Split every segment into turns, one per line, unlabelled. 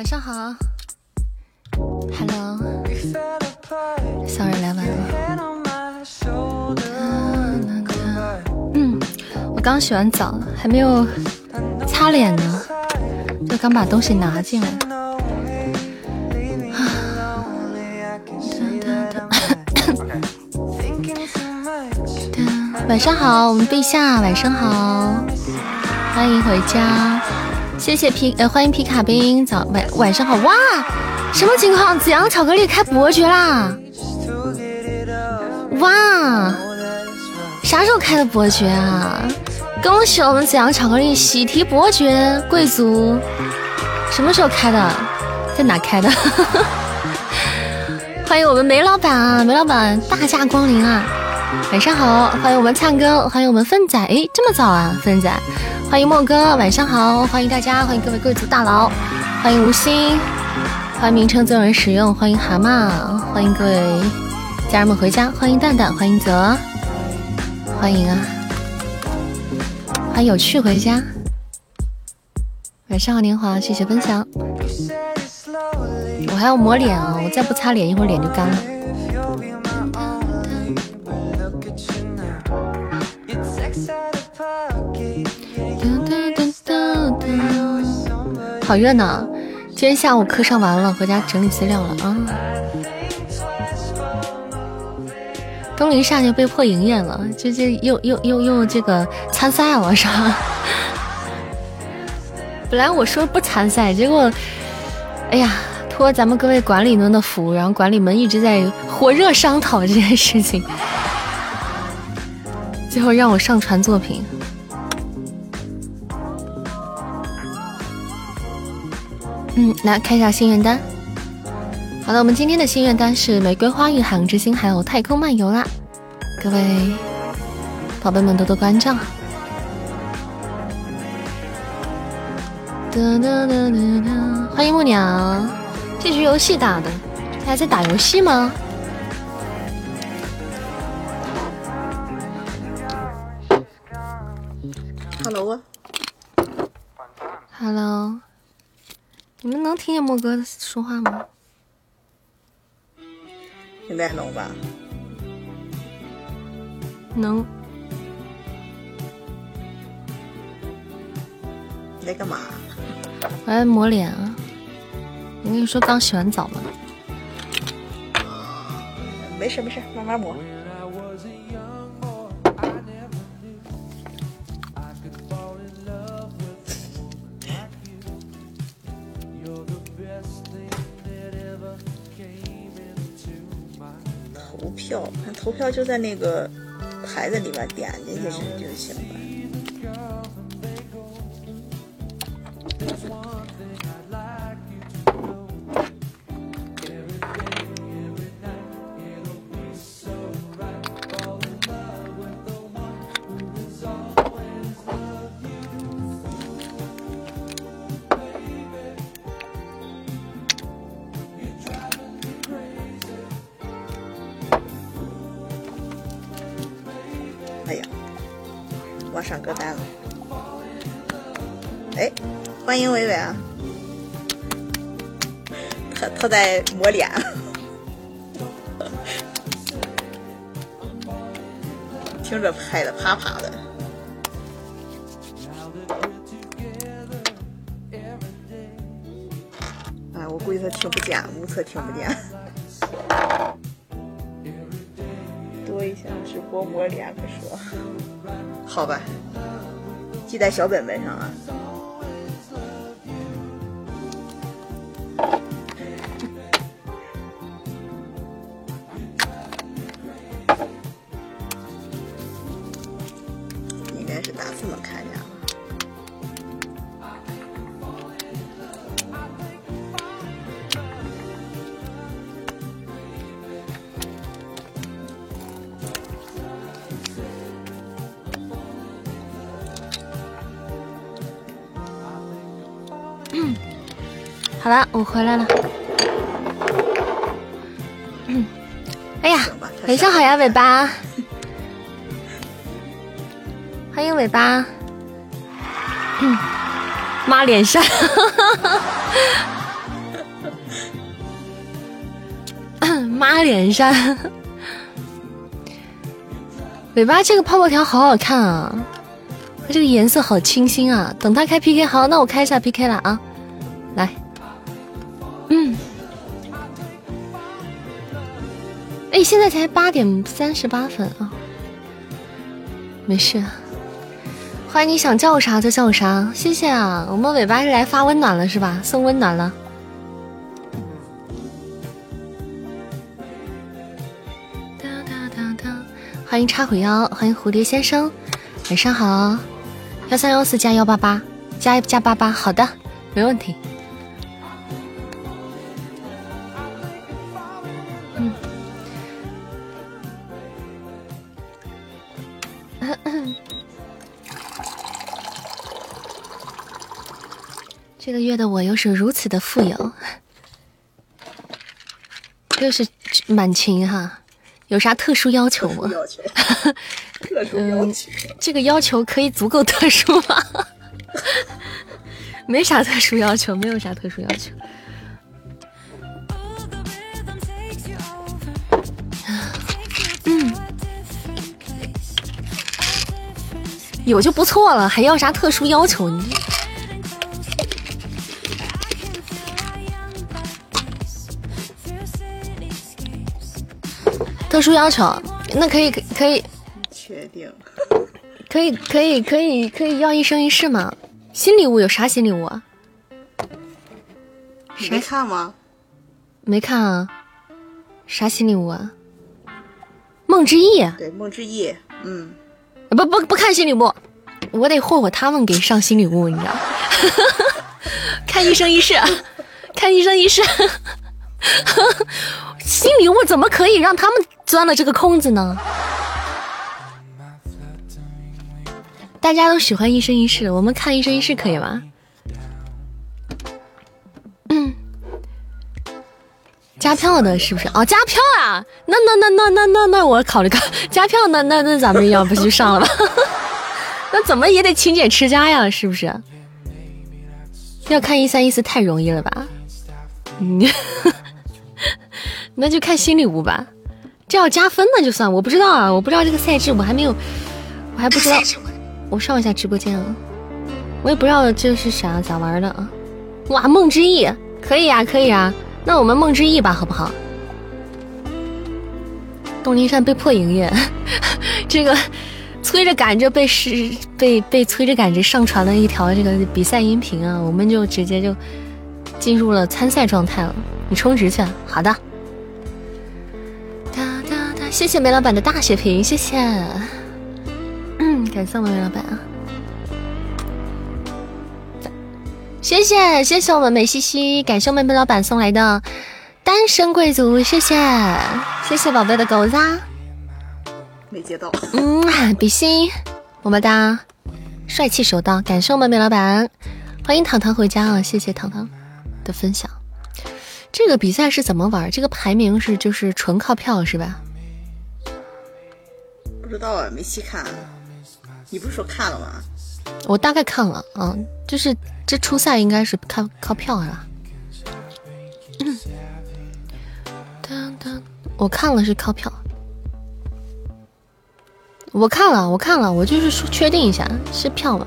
晚上好，Hello，小人来晚了。嗯，我刚洗完澡，还没有擦脸呢，就刚把东西拿进来。晚上好，我们陛下，晚上好，欢迎回家，谢谢皮呃，欢迎皮卡兵，早晚晚上好哇，什么情况？子阳巧克力开伯爵啦，哇，啥时候开的伯爵啊？恭喜我们子阳巧克力喜提伯爵贵族，什么时候开的？在哪开的？欢迎我们梅老板啊，梅老板大驾光临啊！晚上好，欢迎我们灿哥，欢迎我们奋仔，哎，这么早啊，奋仔，欢迎莫哥，晚上好，欢迎大家，欢迎各位贵族大佬，欢迎吴昕，欢迎名称自有人使用，欢迎蛤蟆，欢迎各位家人们回家，欢迎蛋蛋，欢迎泽，欢迎啊，欢迎有趣回家，晚上好，年华，谢谢分享，我还要抹脸啊，我再不擦脸，一会儿脸就干了。好热闹！今天下午课上完了，回家整理资料了啊。东林煞就被迫营业了，就这又又又又这个参赛了是吧？本来我说不参赛，结果哎呀，托咱们各位管理们的福，然后管理们一直在火热商讨这件事情，最后让我上传作品。嗯，来看一下心愿单。好的，我们今天的心愿单是玫瑰花与海洋之心，还有太空漫游啦。各位宝贝们多多关照。哒哒哒哒哒，欢迎木鸟。这局游戏打的，还在打游戏吗
？Hello。
Hello。你们能听见莫哥说话吗？
应该能吧。
能。
你在干嘛？
我在抹脸啊。我跟你说，刚洗完澡嘛。
没事没事，慢慢抹。票，看投票就在那个牌子里边点进去就行了。歌单了，哎，欢迎伟伟啊！他他在抹脸，听着拍的啪啪的。哎，我估计他听不见，目测听不见。多一项直播抹脸不说。好吧，记在小本本上啊。
我回来了。哎呀，晚上好呀，尾巴！欢迎尾巴，嗯、妈脸扇，妈脸上，尾巴这个泡泡条好好看啊，它这个颜色好清新啊。等他开 PK，好，那我开一下 PK 了啊。现在才八点三十八分啊，没事。欢迎你想叫我啥就叫我啥，谢谢啊！我们尾巴是来发温暖了是吧？送温暖了。欢迎插虎妖，欢迎蝴蝶先生，晚上好。幺三幺四加幺八八加加八八，好的，没问题。月的我又是如此的富有，又是满勤哈，有啥特殊要求吗？
特殊要求，
这个要求可以足够特殊吗？没啥特殊要求，没有啥特殊要求。嗯，有就不错了，还要啥特殊要求？你。特殊要求，那可以可以，
确定，
可以可以可以可以要一生一世吗？新礼物有啥新礼物啊？
没看吗？
没看啊。啥新礼物啊？梦之翼。
对，梦之翼。嗯。
不不不看新礼物，我得霍霍他们给上新礼物，你知道？看一生一世，看一生一世。新礼物怎么可以让他们钻了这个空子呢？大家都喜欢一生一世，我们看一生一世可以吗？嗯，加票的是不是？哦，加票啊！那那那那那那那我考虑考 加票，那那那咱们要不就上了吧？那怎么也得勤俭持家呀，是不是？要看一三一四太容易了吧？嗯。那就看新礼物吧，这要加分那就算，我不知道啊，我不知道这个赛制，我还没有，我还不知道。我上一下直播间啊，我也不知道这是啥咋玩的啊。哇，梦之翼可以啊，可以啊，那我们梦之翼吧，好不好？东林山被迫营业，这个催着赶着被是被被催着赶着上传了一条这个比赛音频啊，我们就直接就进入了参赛状态了。你充值去，好的。谢谢梅老板的大血瓶，谢谢。嗯，感谢我们梅老板啊。谢谢谢谢我们美西西，感谢我们梅老板送来的单身贵族，谢谢谢谢宝贝的狗子。
没接到。
嗯，比心，么么哒，帅气手到，感谢我们梅老板，欢迎糖糖回家啊！谢谢糖糖的分享。这个比赛是怎么玩？这个排名是就是纯靠票是吧？
不知道啊，没细看。你不是说看了吗？
我大概看了，嗯，就是这初赛应该是靠靠票是吧？当当，我看了是靠票。我看了，我看了，我就是说确定一下是票吗？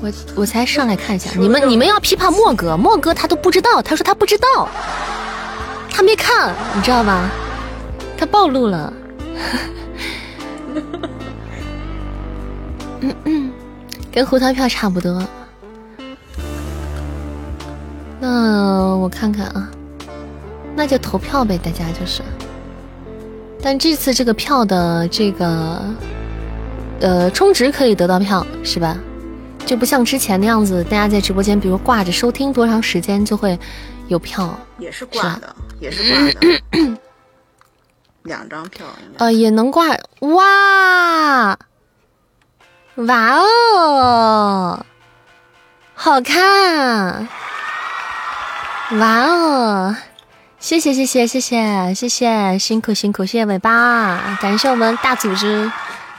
我我才上来看一下，你们你们要批判莫哥，莫哥他都不知道，他说他不知道，他没看，你知道吧？他暴露了。嗯嗯，跟胡桃票差不多。那我看看啊，那就投票呗，大家就是。但这次这个票的这个，呃，充值可以得到票是吧？就不像之前那样子，大家在直播间，比如挂着收听多长时间就会有票，
也是挂的，也是挂的，两张票，
呃，也能挂，哇，哇哦，好看，哇哦，谢谢谢谢谢谢谢谢，辛苦辛苦，谢谢尾巴，感谢我们大组织，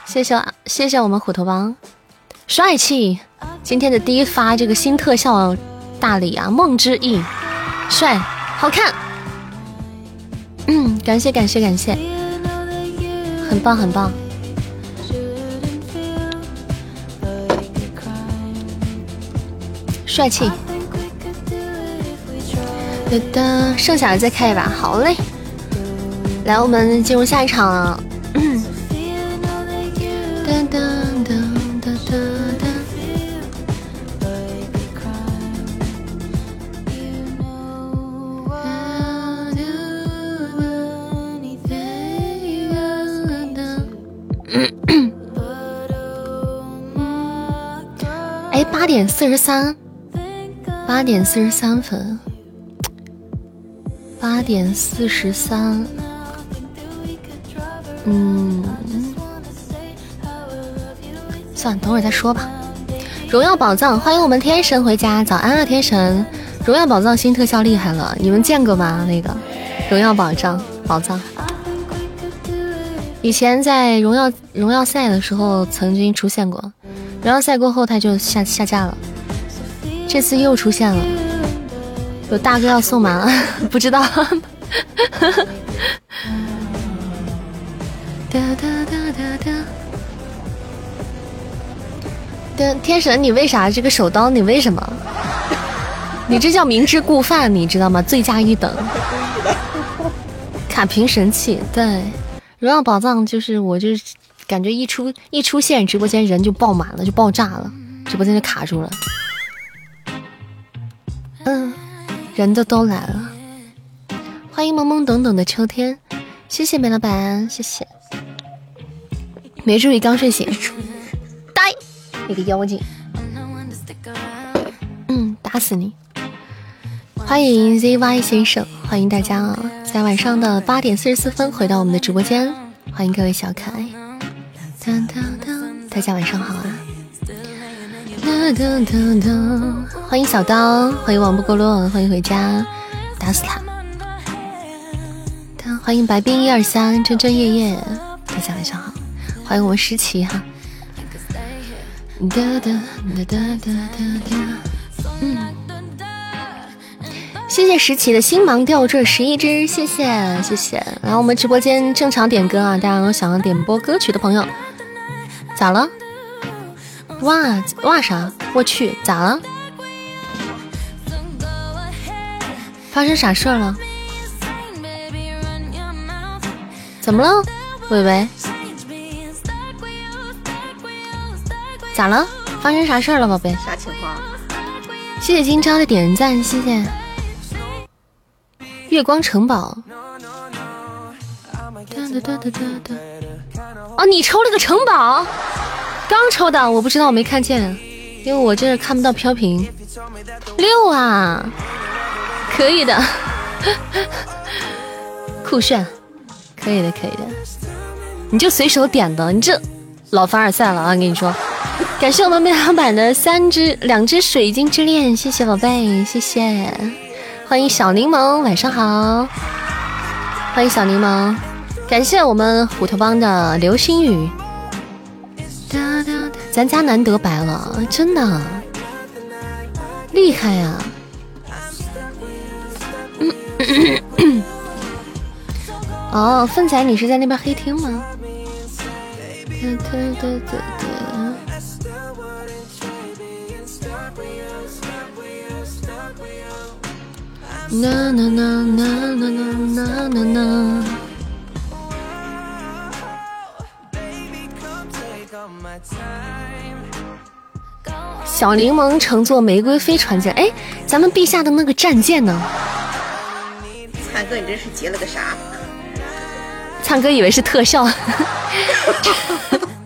谢谢谢谢我们虎头帮。帅气！今天的第一发这个新特效大礼啊，梦之翼，帅，好看。嗯，感谢感谢感谢，很棒很棒，帅气。哒哒，剩下的再开一把，好嘞。来，我们进入下一场了。哒哒哒哎，八点四十三，八点四十三分，八点四十三，嗯，算了，等会儿再说吧。荣耀宝藏，欢迎我们天神回家，早安啊，天神！荣耀宝藏新特效厉害了，你们见过吗？那个荣耀宝藏，宝藏，以前在荣耀荣耀赛的时候曾经出现过。荣耀赛过后，他就下下架了。这次又出现了，有大哥要送吗？不知道。哒哒哒哒哒。的天神，你为啥这个手刀？你为什么？你这叫明知故犯，你知道吗？罪加一等。卡屏神器，对，荣耀宝藏就是我就是。感觉一出一出现，直播间人就爆满了，就爆炸了，直播间就卡住了。嗯，人都都来了，欢迎懵懵懂懂的秋天，谢谢梅老板，谢谢。没注意刚睡醒，呆，你个妖精，嗯，打死你。欢迎 ZY 先生，欢迎大家啊，在晚上的八点四十四分回到我们的直播间，欢迎各位小可爱。大家晚上好啊！欢迎小刀，欢迎王不过落，欢迎回家，打死他！欢迎白冰一二三，真真夜夜，大家晚上好！欢迎我们诗琪哈！嗯，谢谢石琪的星芒吊坠十一只，谢谢谢谢！然后我们直播间正常点歌啊，大家有想要点播歌曲的朋友。咋了？哇哇啥？我去，咋了？发生啥事儿了？怎么了，伟伟？咋了？发生啥事儿了，宝贝？
啥情况？
谢谢今朝的点赞，谢谢。月光城堡。哦，你抽了个城堡，刚抽的，我不知道，我没看见，因为我这看不到飘屏。六啊，可以的，酷炫，可以的，可以的。你就随手点的，你这老凡尔赛了啊！跟你说，感谢我们梅老板的三只两只水晶之恋，谢谢宝贝，谢谢，欢迎小柠檬，晚上好，欢迎小柠檬。感谢我们虎头帮的流星雨，咱家难得白了，真的厉害呀！哦，粪仔，你是在那边黑厅吗？小柠檬乘坐玫瑰飞船舰，哎，咱们陛下的那个战舰呢？
灿哥，你这是接了个啥？
灿哥以为是特效，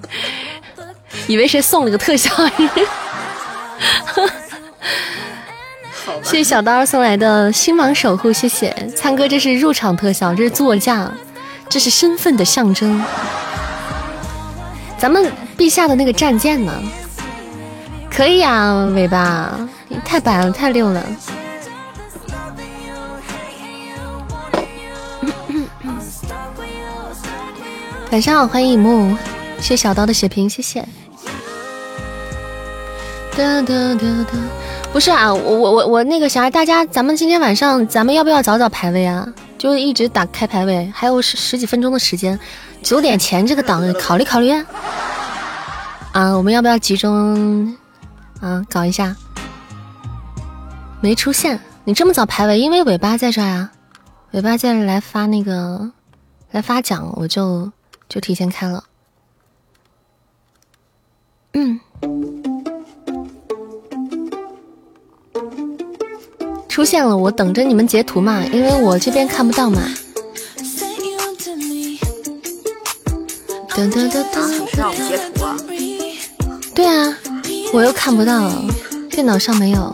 以为谁送了个特效。谢谢小刀送来的星芒守护，谢谢灿哥，这是入场特效，这是座驾，这是身份的象征。咱们陛下的那个战舰呢？可以呀，尾巴，你太白了，太溜了。晚上好，欢迎一木，谢小刀的血瓶，谢谢。哒哒哒哒，不是啊，我我我我那个啥，大家咱们今天晚上咱们要不要早早排位啊？就一直打开排位，还有十十几分钟的时间，九点前这个档考虑考虑。啊，啊我们要不要集中啊搞一下？没出现，你这么早排位，因为尾巴在这啊，尾巴在这来发那个来发奖，我就就提前开了。嗯。出现了，我等着你们截图嘛，因为我这边看不到嘛。
等等等等，让我截图啊？
对啊，我又看不到，电脑上没有。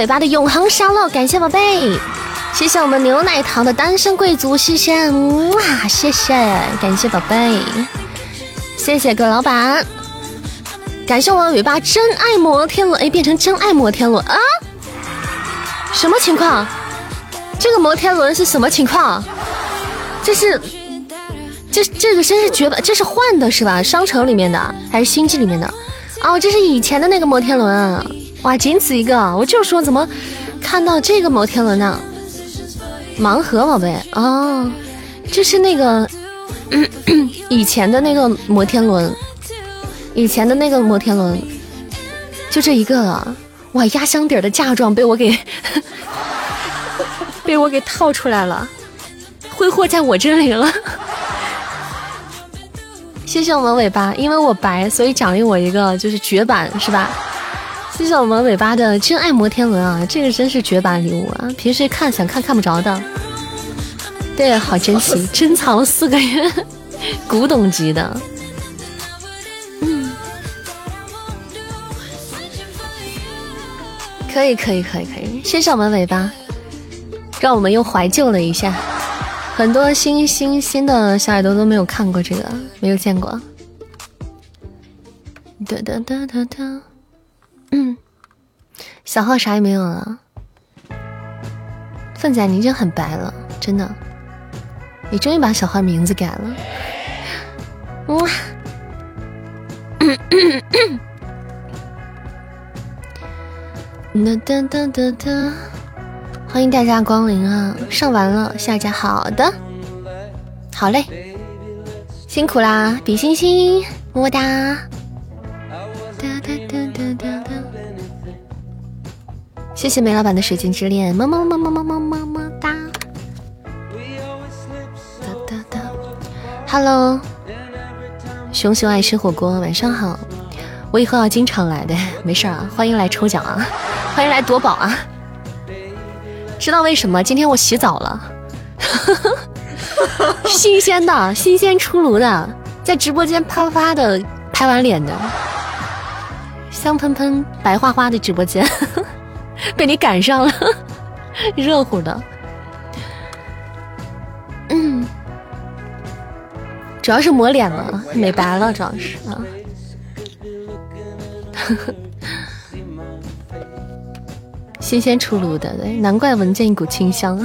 尾巴的永恒沙漏，感谢宝贝。谢谢我们牛奶糖的单身贵族，谢谢哇，谢谢，感谢宝贝。谢谢各位老板，感谢我尾巴真爱摩天轮，哎，变成真爱摩天轮啊？什么情况？这个摩天轮是什么情况？这是。这这个真是绝版，这是换的是吧？商城里面的还是星际里面的？哦，这是以前的那个摩天轮，哇，仅此一个！我就说怎么看到这个摩天轮呢？盲盒宝贝，哦，这是那个 以前的那个摩天轮，以前的那个摩天轮，就这一个了。哇，压箱底儿的嫁妆被我给 被我给套出来了，挥霍在我这里了。谢谢我们尾巴，因为我白，所以奖励我一个就是绝版，是吧？谢谢我们尾巴的真爱摩天轮啊，这个真是绝版礼物啊！平时看想看看不着的，对，好珍惜，珍藏了四个月，古董级的。嗯，可以可以可以可以，谢谢我们尾巴，让我们又怀旧了一下。很多新新新的小耳朵都没有看过这个，没有见过。哒哒哒哒哒，嗯 小号啥也没有了。凤仔，你已经很白了，真的，你终于把小号名字改了。哇！哒哒哒哒哒。欢迎大家光临啊！上完了，下家好的，好嘞，辛苦啦，比心心，么么，哒哒哒谢谢梅老板的水晶之恋，么么么么么么么么哒，哒哒哒，Hello，熊熊爱吃火锅，晚上好，我以后要经常来的，没事啊，欢迎来抽奖啊，欢迎来夺宝啊。知道为什么？今天我洗澡了，新鲜的，新鲜出炉的，在直播间啪啪的拍完脸的，香喷喷、白花花的直播间，被你赶上了，热乎的，嗯，主要是抹脸了，美白了，主要是啊。新鲜出炉的，对，难怪闻见一股清香。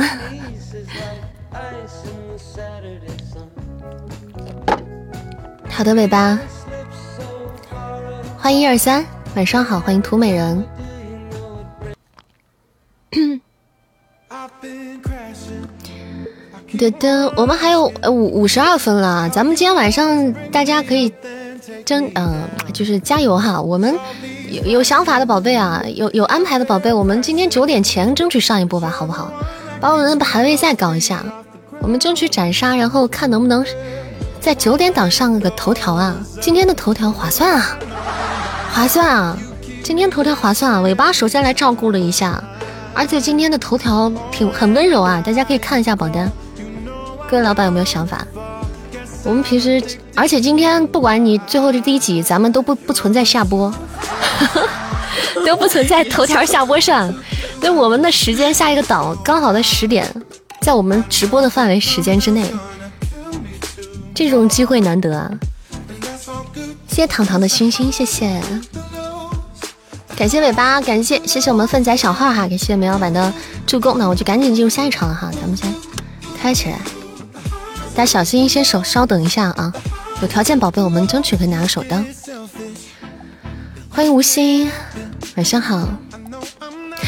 好的，尾巴，欢迎一二三，晚上好，欢迎涂美人。的的，我们还有五五十二分了，咱们今天晚上大家可以争，嗯，就是加油哈，我们。有有想法的宝贝啊，有有安排的宝贝，我们今天九点前争取上一波吧，好不好？把我们的排位赛搞一下，我们争取斩杀，然后看能不能在九点档上个头条啊！今天的头条划算啊，划算啊！今天头条划算啊！尾巴首先来照顾了一下，而且今天的头条挺很温柔啊，大家可以看一下榜单。各位老板有没有想法？我们平时，而且今天不管你最后是第几，咱们都不不存在下播，都不存在头条下播上。那我们的时间下一个档刚好在十点，在我们直播的范围时间之内，这种机会难得啊！谢谢糖糖的星星，谢谢。感谢尾巴，感谢谢谢我们粪仔小号哈，感谢梅老板的助攻，那我就赶紧进入下一场了哈，咱们先开起来，大家小心一些手稍等一下啊，有条件宝贝我们争取可以拿个手刀。欢迎无心，晚上好，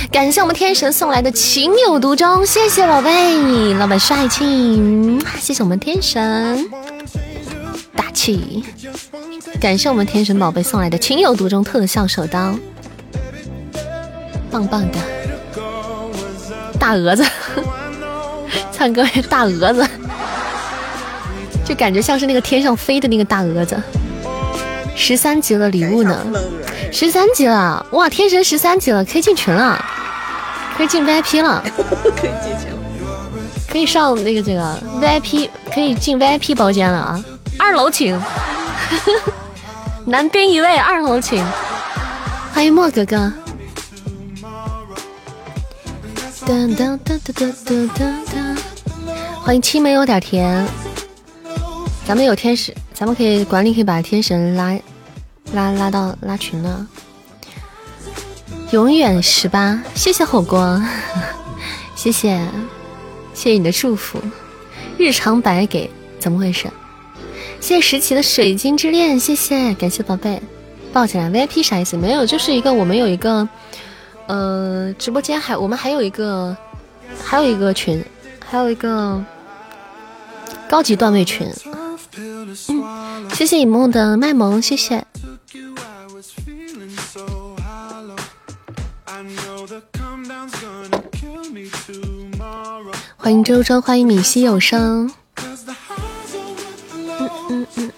感谢我们天神送来的情有独钟，谢谢宝贝，老板帅气，谢谢我们天神。大气，感谢我们天神宝贝送来的情有独钟特效手刀。棒棒的，大蛾子，唱歌大蛾子，就感觉像是那个天上飞的那个大蛾子。十三级了，礼物呢？十三级了，哇！天神十三级了，可以进群了，可以进 VIP 了，
可以进群，
可以上那个这个 VIP，可以进 VIP 包间了啊！二楼请，男宾一位，二楼请，欢迎莫哥哥。噔噔噔噔噔噔噔！欢迎青梅有点甜，咱们有天使，咱们可以管理可以把天神拉拉拉到拉群了。永远十八，谢谢火锅，谢谢谢谢你的祝福。日常白给，怎么回事？谢谢石奇的水晶之恋，谢谢感谢宝贝，抱起来 VIP 啥意思？没有，就是一个我们有一个。呃，直播间还我们还有一个，还有一个群，还有一个高级段位群。嗯，谢谢以梦的卖萌，谢谢。欢迎周周，欢迎米西有声。嗯嗯嗯。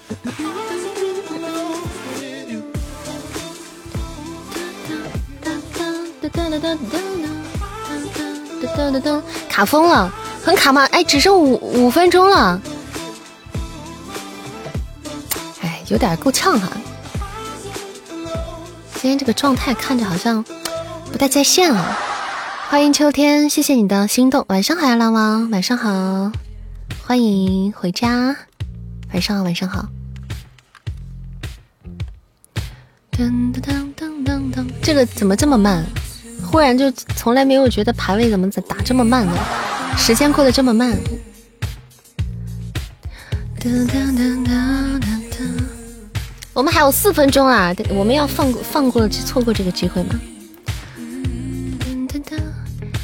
卡疯了，很卡吗？哎，只剩五五分钟了，有点够呛哈。今天这个状态看着好像 不太在线了。欢迎秋天，谢谢你的心动。晚上好，呀，狼王，晚上好，欢迎回家。晚上好，晚上好。噔噔噔噔噔噔，这个怎么这么慢？忽然就从来没有觉得排位怎么打这么慢呢？时间过得这么慢。噔噔噔噔噔我们还有四分钟啊，我们要放过放过错过这个机会吗？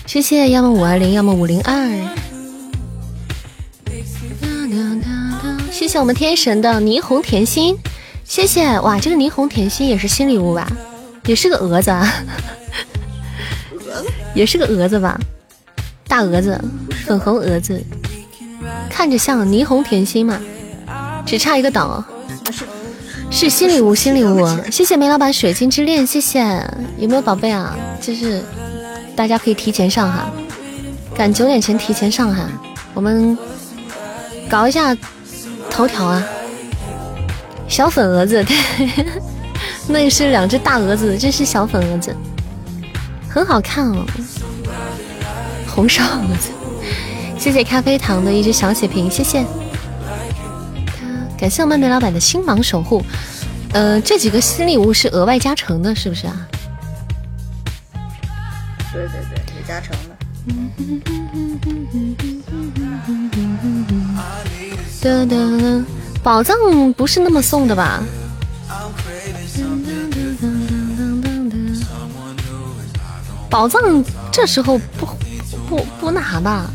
谢谢，要么五二零，要么五零二。谢谢我们天神的霓虹甜心，谢谢哇，这个霓虹甜心也是新礼物吧？也是个蛾子啊。也是个蛾子吧，大蛾子，粉红蛾子，看着像霓虹甜心嘛，只差一个档。是新礼物，新礼物，谢谢梅老板水晶之恋，谢谢。有没有宝贝啊？就是大家可以提前上哈，赶九点前提前上哈，我们搞一下头条啊。小粉蛾子，对，那是两只大蛾子，这是小粉蛾子。很好看哦，红烧蛾子，谢谢咖啡糖的一只小血瓶，谢谢，感谢我们梅老板的星芒守护。呃，这几个新礼物是额外加成的，是不是啊？
对对对，有加成的。
噔噔，宝藏不是那么送的吧？宝藏这时候不不不那啥吧？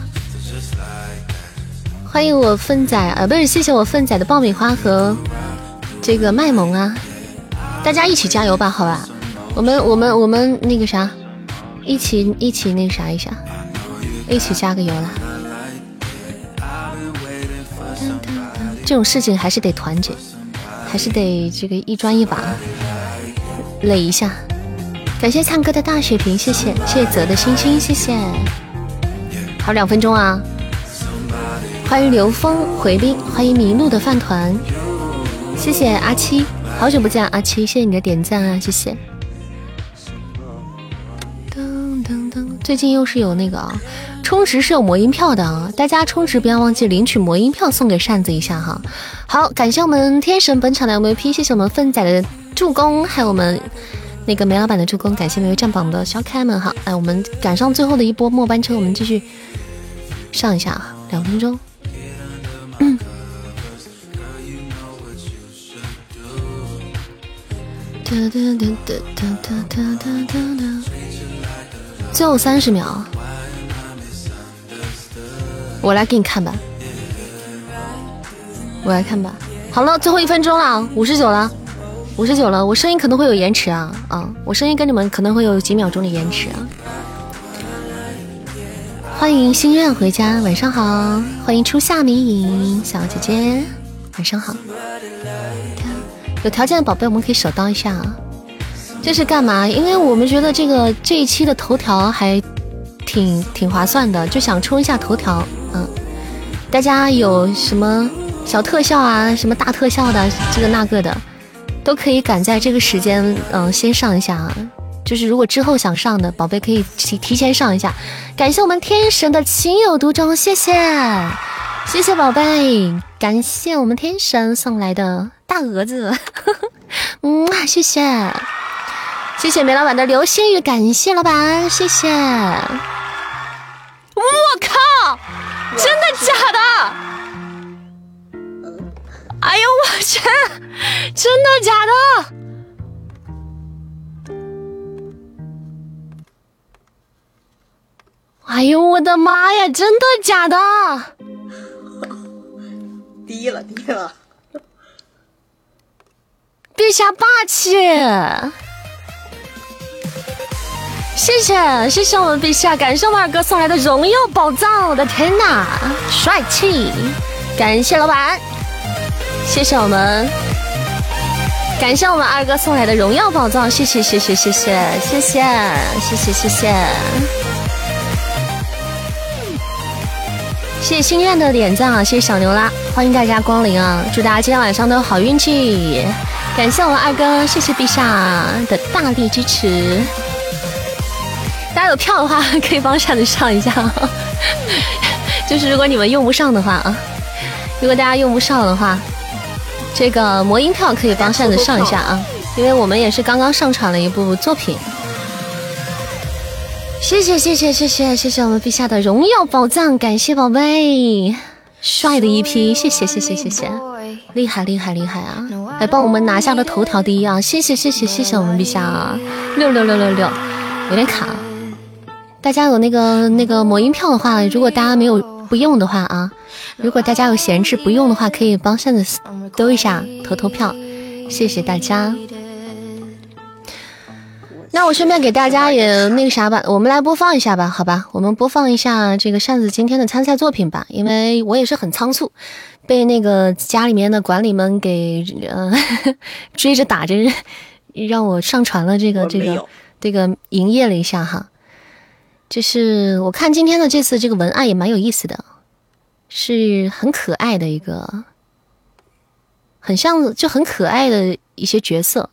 欢迎我粪仔啊，不是谢谢我粪仔的爆米花和这个卖萌啊！大家一起加油吧，好吧？我们我们我们那个啥，一起一起那啥一下，一起加个油啦！这种事情还是得团结，还是得这个一砖一瓦垒一下。感谢灿哥的大血瓶，谢谢谢谢泽的星星，谢谢。还有两分钟啊！欢迎刘峰回兵，欢迎迷路的饭团，谢谢阿七，好久不见阿七，谢谢你的点赞啊，谢谢。噔噔噔，最近又是有那个啊，充值是有魔音票的啊，大家充值不要忘记领取魔音票送给扇子一下哈。好，感谢我们天神本场的 MVP，谢谢我们粪仔的助攻，还有我们。那个梅老板的助攻，感谢每位站榜的小可爱们哈！哎，我们赶上最后的一波末班车，我们继续上一下，两分钟。最后三十秒，我来给你看吧，我来看吧。好了，最后一分钟了，五十九了。五十九了，我声音可能会有延迟啊啊！我声音跟你们可能会有几秒钟的延迟啊。欢迎心愿回家，晚上好。欢迎初夏迷影小姐姐，晚上好。有条件的宝贝，我们可以手刀一下啊。这是干嘛？因为我们觉得这个这一期的头条还挺挺划算的，就想冲一下头条。嗯，大家有什么小特效啊？什么大特效的？这个那个的。都可以赶在这个时间，嗯，先上一下啊。就是如果之后想上的宝贝，可以提提前上一下。感谢我们天神的情有独钟，谢谢，谢谢宝贝，感谢我们天神送来的大蛾子，嗯，谢谢，谢谢梅老板的流星雨，感谢老板，谢谢。我靠，真的假的？哎呦我去！真的假的？哎呦我的妈呀！真的假的？
低 了低了！
陛下霸气！谢谢谢谢我们陛下，感谢我们二哥送来的荣耀宝藏！我的天哪，帅气！感谢老板。谢谢我们，感谢我们二哥送来的荣耀宝藏，谢谢谢谢谢谢谢谢谢谢谢谢，谢谢心愿的点赞啊！谢谢小牛啦，欢迎大家光临啊！祝大家今天晚上都有好运气！感谢我们二哥，谢谢陛下的大力支持。大家有票的话可以帮扇子上一下，就是如果你们用不上的话啊，如果大家用不上的话。这个魔音票可以帮扇子上一下啊，因为我们也是刚刚上传了一部作品。谢谢谢谢谢谢谢谢我们陛下的荣耀宝藏，感谢宝贝，帅的一批，谢谢谢谢谢谢，厉害厉害厉害啊！来帮我们拿下了头条第一啊！谢谢谢谢谢谢我们陛下！六六六六六，有点卡。大家有那个那个魔音票的话，如果大家没有不用的话啊。如果大家有闲置不用的话，可以帮扇子兜一下投投票，谢谢大家。那我顺便给大家也那个啥吧，我们来播放一下吧，好吧？我们播放一下这个扇子今天的参赛作品吧，因为我也是很仓促，被那个家里面的管理们给呃 追着打着，让我上传了这个这个这个营业了一下哈。就是我看今天的这次这个文案也蛮有意思的。是很可爱的一个，很像就很可爱的一些角色。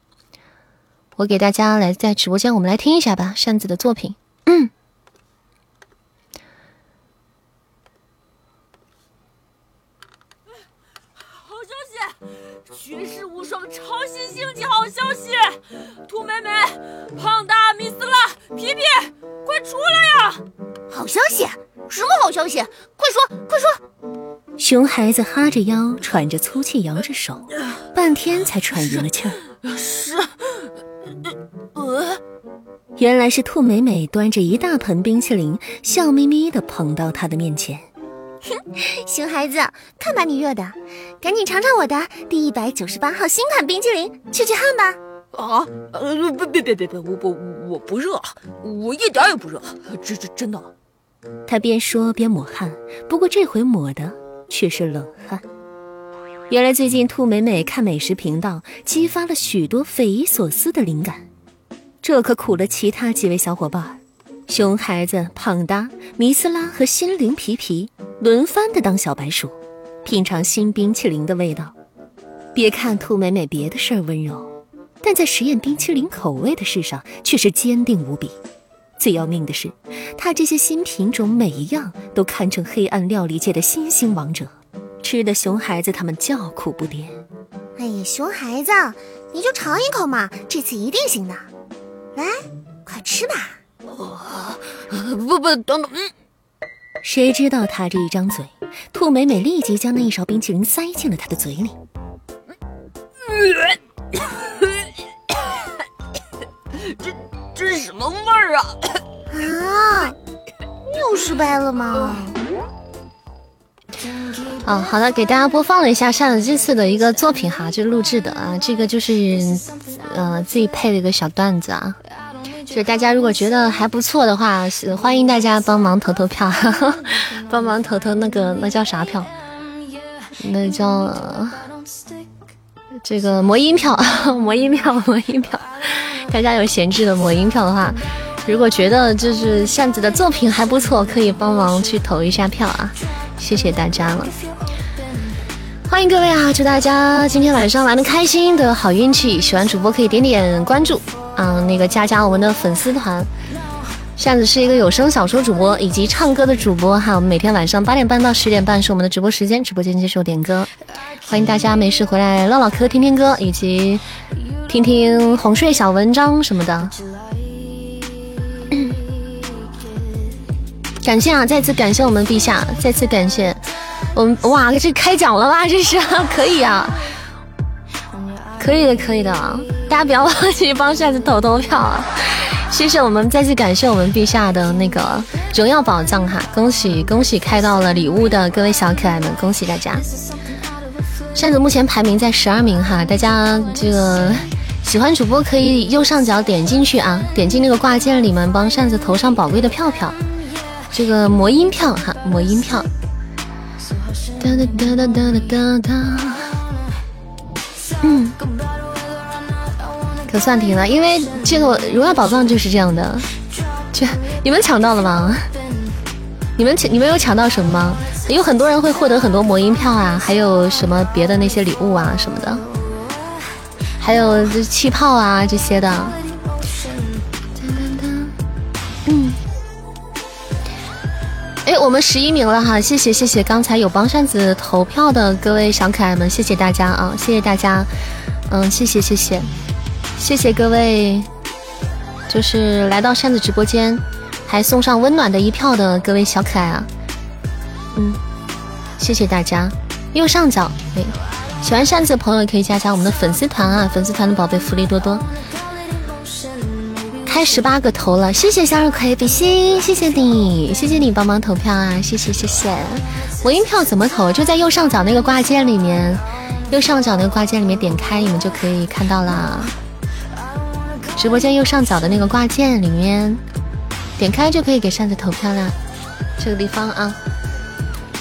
我给大家来在直播间，我们来听一下吧，扇子的作品。嗯。
绝世无双超新星级好消息！兔美美、胖大、米斯拉、皮皮，快出来呀！
好消息。什么好消息？快说，快说！
熊孩子哈着腰，喘着粗气，摇着手，半天才喘匀了气儿。
是，呃，
原来是兔美美端着一大盆冰淇淋，笑眯眯的捧到他的面前。
哼，熊孩子，看把你热的，赶紧尝尝我的第一百九十八号新款冰淇淋，去去汗吧。
啊，呃，别别别别别，我我我不热，我一点也不热，这这真的。
他边说边抹汗，不过这回抹的却是冷汗。原来最近兔美美看美食频道，激发了许多匪夷所思的灵感，这可苦了其他几位小伙伴。熊孩子、胖哒、米斯拉和心灵皮皮轮番的当小白鼠，品尝新冰淇淋的味道。别看兔美美别的事儿温柔，但在实验冰淇淋口味的事上却是坚定无比。最要命的是，她这些新品种每一样都堪称黑暗料理界的新兴王者，吃的熊孩子他们叫苦不迭。
哎呀，熊孩子，你就尝一口嘛，这次一定行的。来，快吃吧。
不不，等等，嗯，
谁知道他这一张嘴，兔美美立即将那一勺冰淇淋塞进了他的嘴里。
这这是什么味儿啊？
啊，又失败了吗？
啊，好的，给大家播放了一下扇子这次的一个作品哈，就是录制的啊，这个就是呃自己配的一个小段子啊。就是大家如果觉得还不错的话，是欢迎大家帮忙投投票，帮忙投投那个那叫啥票？那叫这个魔音票，魔音票，魔音票。大家有闲置的魔音票的话，如果觉得就是扇子的作品还不错，可以帮忙去投一下票啊！谢谢大家了，欢迎各位啊！祝大家今天晚上玩的开心，都有好运气。喜欢主播可以点点关注。嗯，那个加加我们的粉丝团，扇子是一个有声小说主播以及唱歌的主播哈。我们每天晚上八点半到十点半是我们的直播时间，直播间接受点歌，欢迎大家没事回来唠唠嗑、听听歌，以及听听哄睡小文章什么的。感谢啊，再次感谢我们陛下，再次感谢我们哇，这开奖了吧？这是 可以啊。可以的，可以的，大家不要 忘记帮扇子投投票啊！谢谢我们，再次感谢我们陛下的那个荣耀宝藏哈！恭喜恭喜，开到了礼物的各位小可爱们，恭喜大家！扇子目前排名在十二名哈，大家这个喜欢主播可以右上角点进去啊，点进那个挂件里面，帮扇子投上宝贵的票票，这个魔音票哈，魔音票。哒哒哒哒哒哒哒。嗯，可算停了，因为这个荣耀宝藏就是这样的。这你们抢到了吗？你们抢，你们有抢到什么吗？有很多人会获得很多魔音票啊，还有什么别的那些礼物啊什么的，还有这气泡啊这些的。嗯，哎，我们十一名了哈，谢谢谢谢，刚才有帮扇子投票的各位小可爱们，谢谢大家啊，谢谢大家。嗯，谢谢谢谢，谢谢各位，就是来到扇子直播间，还送上温暖的一票的各位小可爱啊，嗯，谢谢大家。右上角，哎，喜欢扇子的朋友可以加加我们的粉丝团啊，粉丝团的宝贝福利多多。开十八个头了，谢谢向日葵比心，谢谢你，谢谢你帮忙投票啊，谢谢谢谢。我音票怎么投？就在右上角那个挂件里面。右上角那个挂件里面点开，你们就可以看到了。直播间右上角的那个挂件里面点开就可以给扇子投票了。这个地方啊，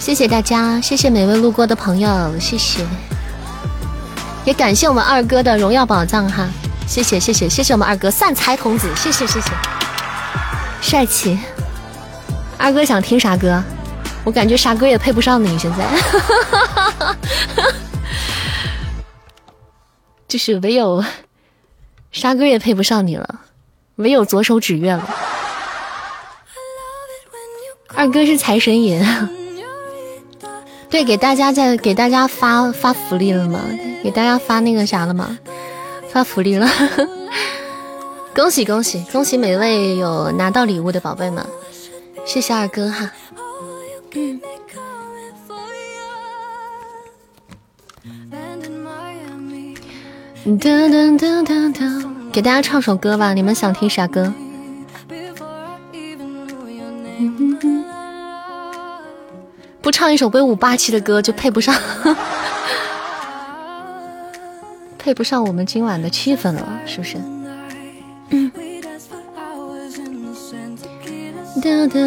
谢谢大家，谢谢每位路过的朋友，谢谢。也感谢我们二哥的荣耀宝藏哈，谢谢谢谢谢谢我们二哥散财童子，谢谢谢谢，帅气。二哥想听啥歌？我感觉啥歌也配不上你现在。就是唯有沙哥也配不上你了，唯有左手指月了。二哥是财神爷，对，给大家在给大家发发福利了吗？给大家发那个啥了吗？发福利了，恭喜恭喜恭喜每位有拿到礼物的宝贝们，谢谢二哥哈。噔噔噔噔噔，给大家唱首歌吧，你们想听啥歌？不唱一首威武霸气的歌就配不上，配不上我们今晚的气氛了，是不是？哒哒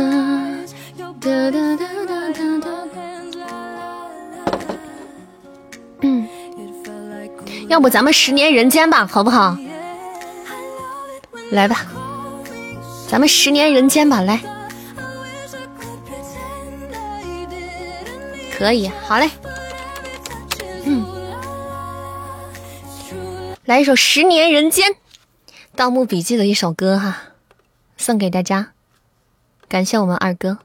嗯，要不咱们十年人间吧，好不好？来吧，咱们十年人间吧，来。可以，好嘞。嗯，来一首《十年人间》，《盗墓笔记》的一首歌哈，送给大家，感谢我们二哥。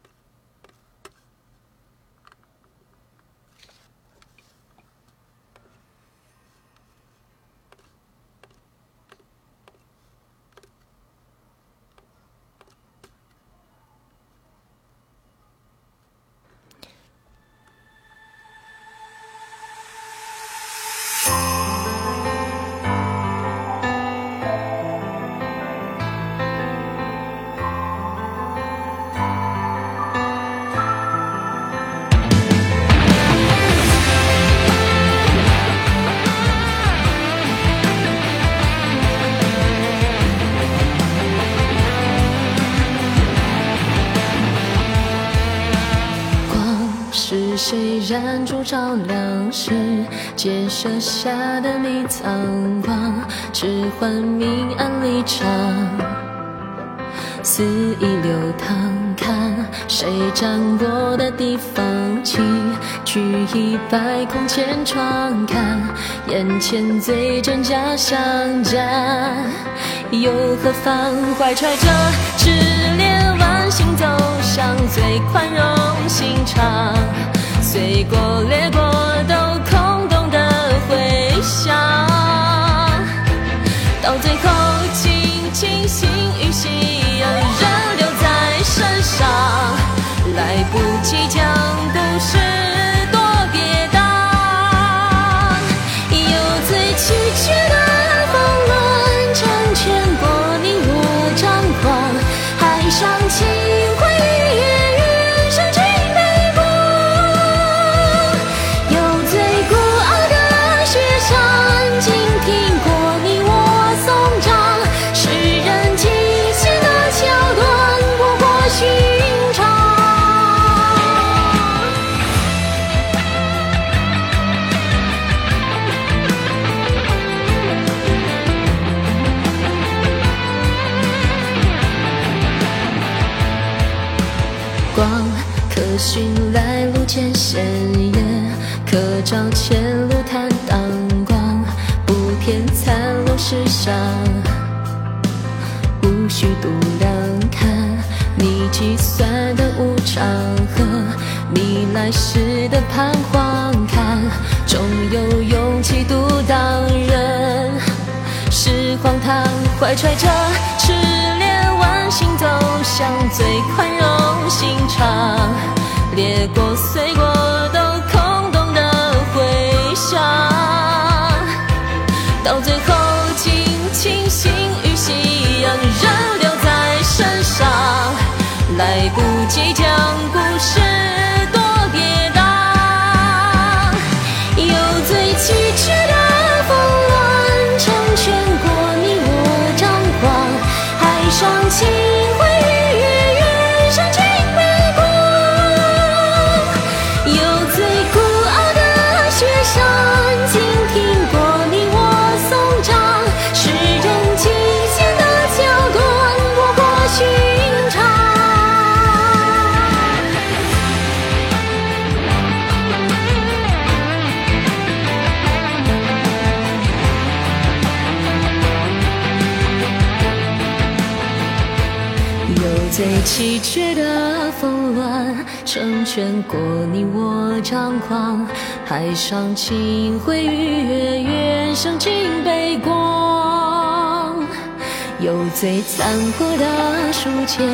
窗，看眼前最真假相加，又何妨？怀揣着炽烈，万心走向最宽容心肠。随过掠过都空洞的回响，到最后尽情心与夕阳仍留在身上，来不及讲故事来时的彷徨，看终有勇气独当人。是荒唐，怀揣着炽烈，万心走向最宽容心肠。裂过、碎过，都空洞的回响。到最后，尽情心与夕阳仍留在身上，来不及讲故事卷过你我张狂，海上清辉与月，远胜尽背光。有最残破的书签，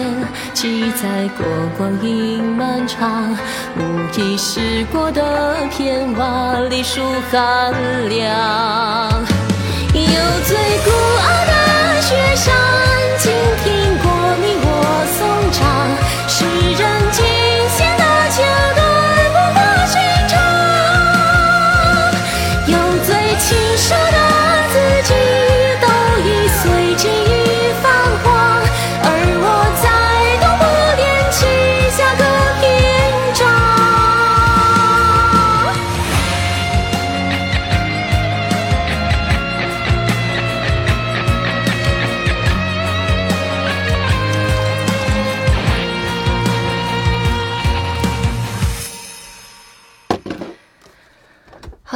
记载过光阴漫长，无意识过的片瓦历数寒凉。有最孤傲的雪山，静听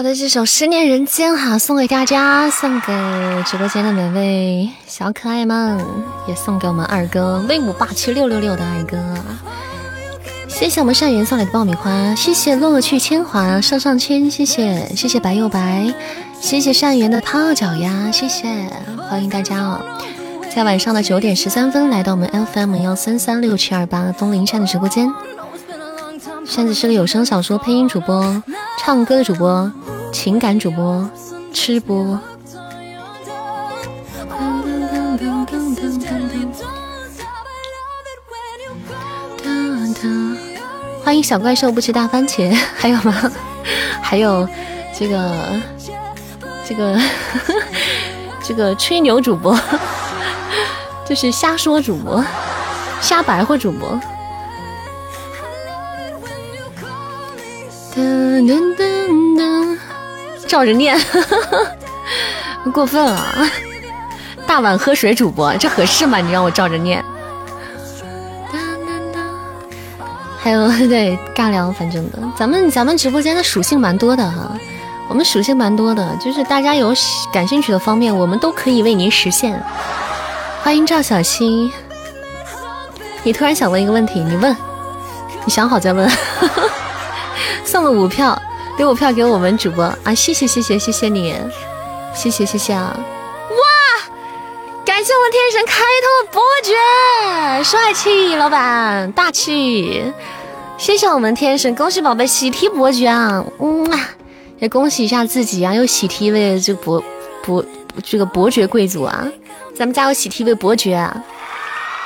的，这首《十年人间》哈，送给大家，送给直播间的每位小可爱。们，也送给我们二哥威武霸气六六六的二哥。谢谢我们善缘送来的爆米花，谢谢落去铅华上上签，谢谢谢谢白又白，谢谢善缘的泡脚丫，谢谢欢迎大家哦，在晚上的九点十三分来到我们 FM 幺三三六七二八东林山的直播间。扇子是个有声小说配音主播，唱歌的主播，情感主播，吃播。欢迎小怪兽不吃大番茄，还有吗？还有这个这个 这个吹牛主播，就是瞎说主播，瞎白话主播。噔噔噔噔，照着念，过分了！啊大碗喝水主播，这合适吗？你让我照着念。还有对尬聊，反正的，咱们咱们直播间的属性蛮多的哈，我们属性蛮多的，就是大家有感兴趣的方面，我们都可以为您实现。欢迎赵小溪，你突然想问一个问题，你问，你想好再问。送了五票，六五票给我们主播啊！谢谢谢谢谢谢你，谢谢谢谢啊！哇，感谢我们天神开通伯爵，帅气老板大气！谢谢我们天神，恭喜宝贝喜提伯爵啊！嗯啊，也恭喜一下自己啊，又喜提一位这伯伯这个伯爵贵族啊！咱们家有喜提一位伯爵啊！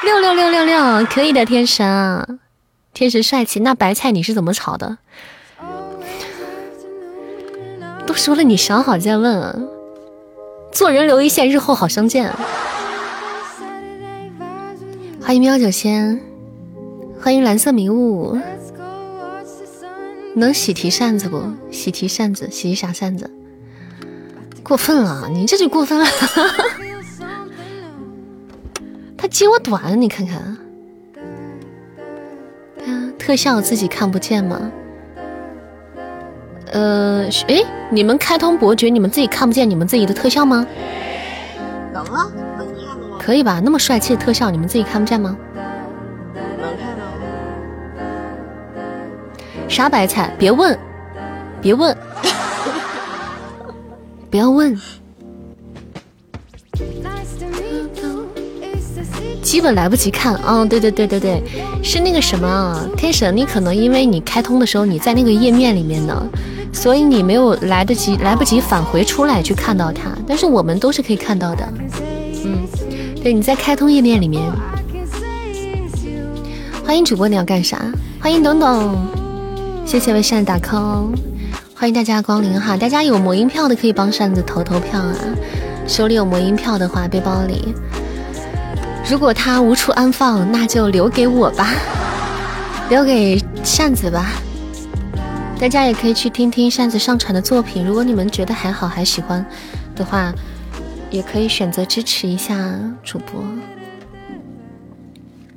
六六六六六，可以的天神，天神帅气！那白菜你是怎么炒的？都说了，你想好再问。做人留一线，日后好相见。欢迎喵九仙，欢迎蓝色迷雾。能喜提扇子不？喜提扇子，喜提啥扇子？过分了，你这就过分了。他接我短，你看看。特效自己看不见吗？呃，哎，你们开通伯爵，你们自己看不见你们自己的特效吗？
能啊，能看吗？
可以吧？那么帅气的特效，你们自己看不见吗？
能看到。
啥白菜？别问，别问，不要问。基本来不及看，嗯，对对对对对，是那个什么天神，你可能因为你开通的时候你在那个页面里面呢。所以你没有来得及，来不及返回出来去看到它，但是我们都是可以看到的。嗯，对，你在开通页面里面。欢迎主播，你要干啥？欢迎董董，谢谢为扇子打 call，欢迎大家光临哈！大家有魔音票的可以帮扇子投投票啊！手里有魔音票的话，背包里，如果他无处安放，那就留给我吧，留给扇子吧。大家也可以去听听扇子上传的作品，如果你们觉得还好还喜欢的话，也可以选择支持一下主播。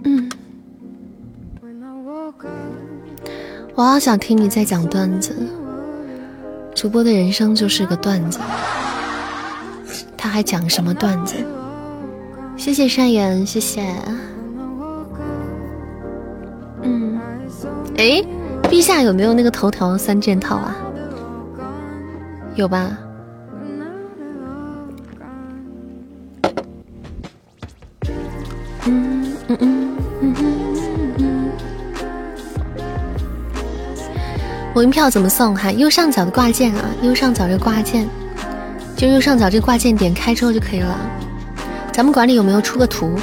嗯，我好想听你在讲段子。主播的人生就是个段子，他还讲什么段子？谢谢善缘，谢谢。嗯，哎。陛下有没有那个头条三件套啊？有吧？嗯嗯嗯嗯嗯。我票怎么送？哈，右上角的挂件啊，右上角这挂件，就右上角这挂件点开之后就可以了。咱们管理有没有出个图？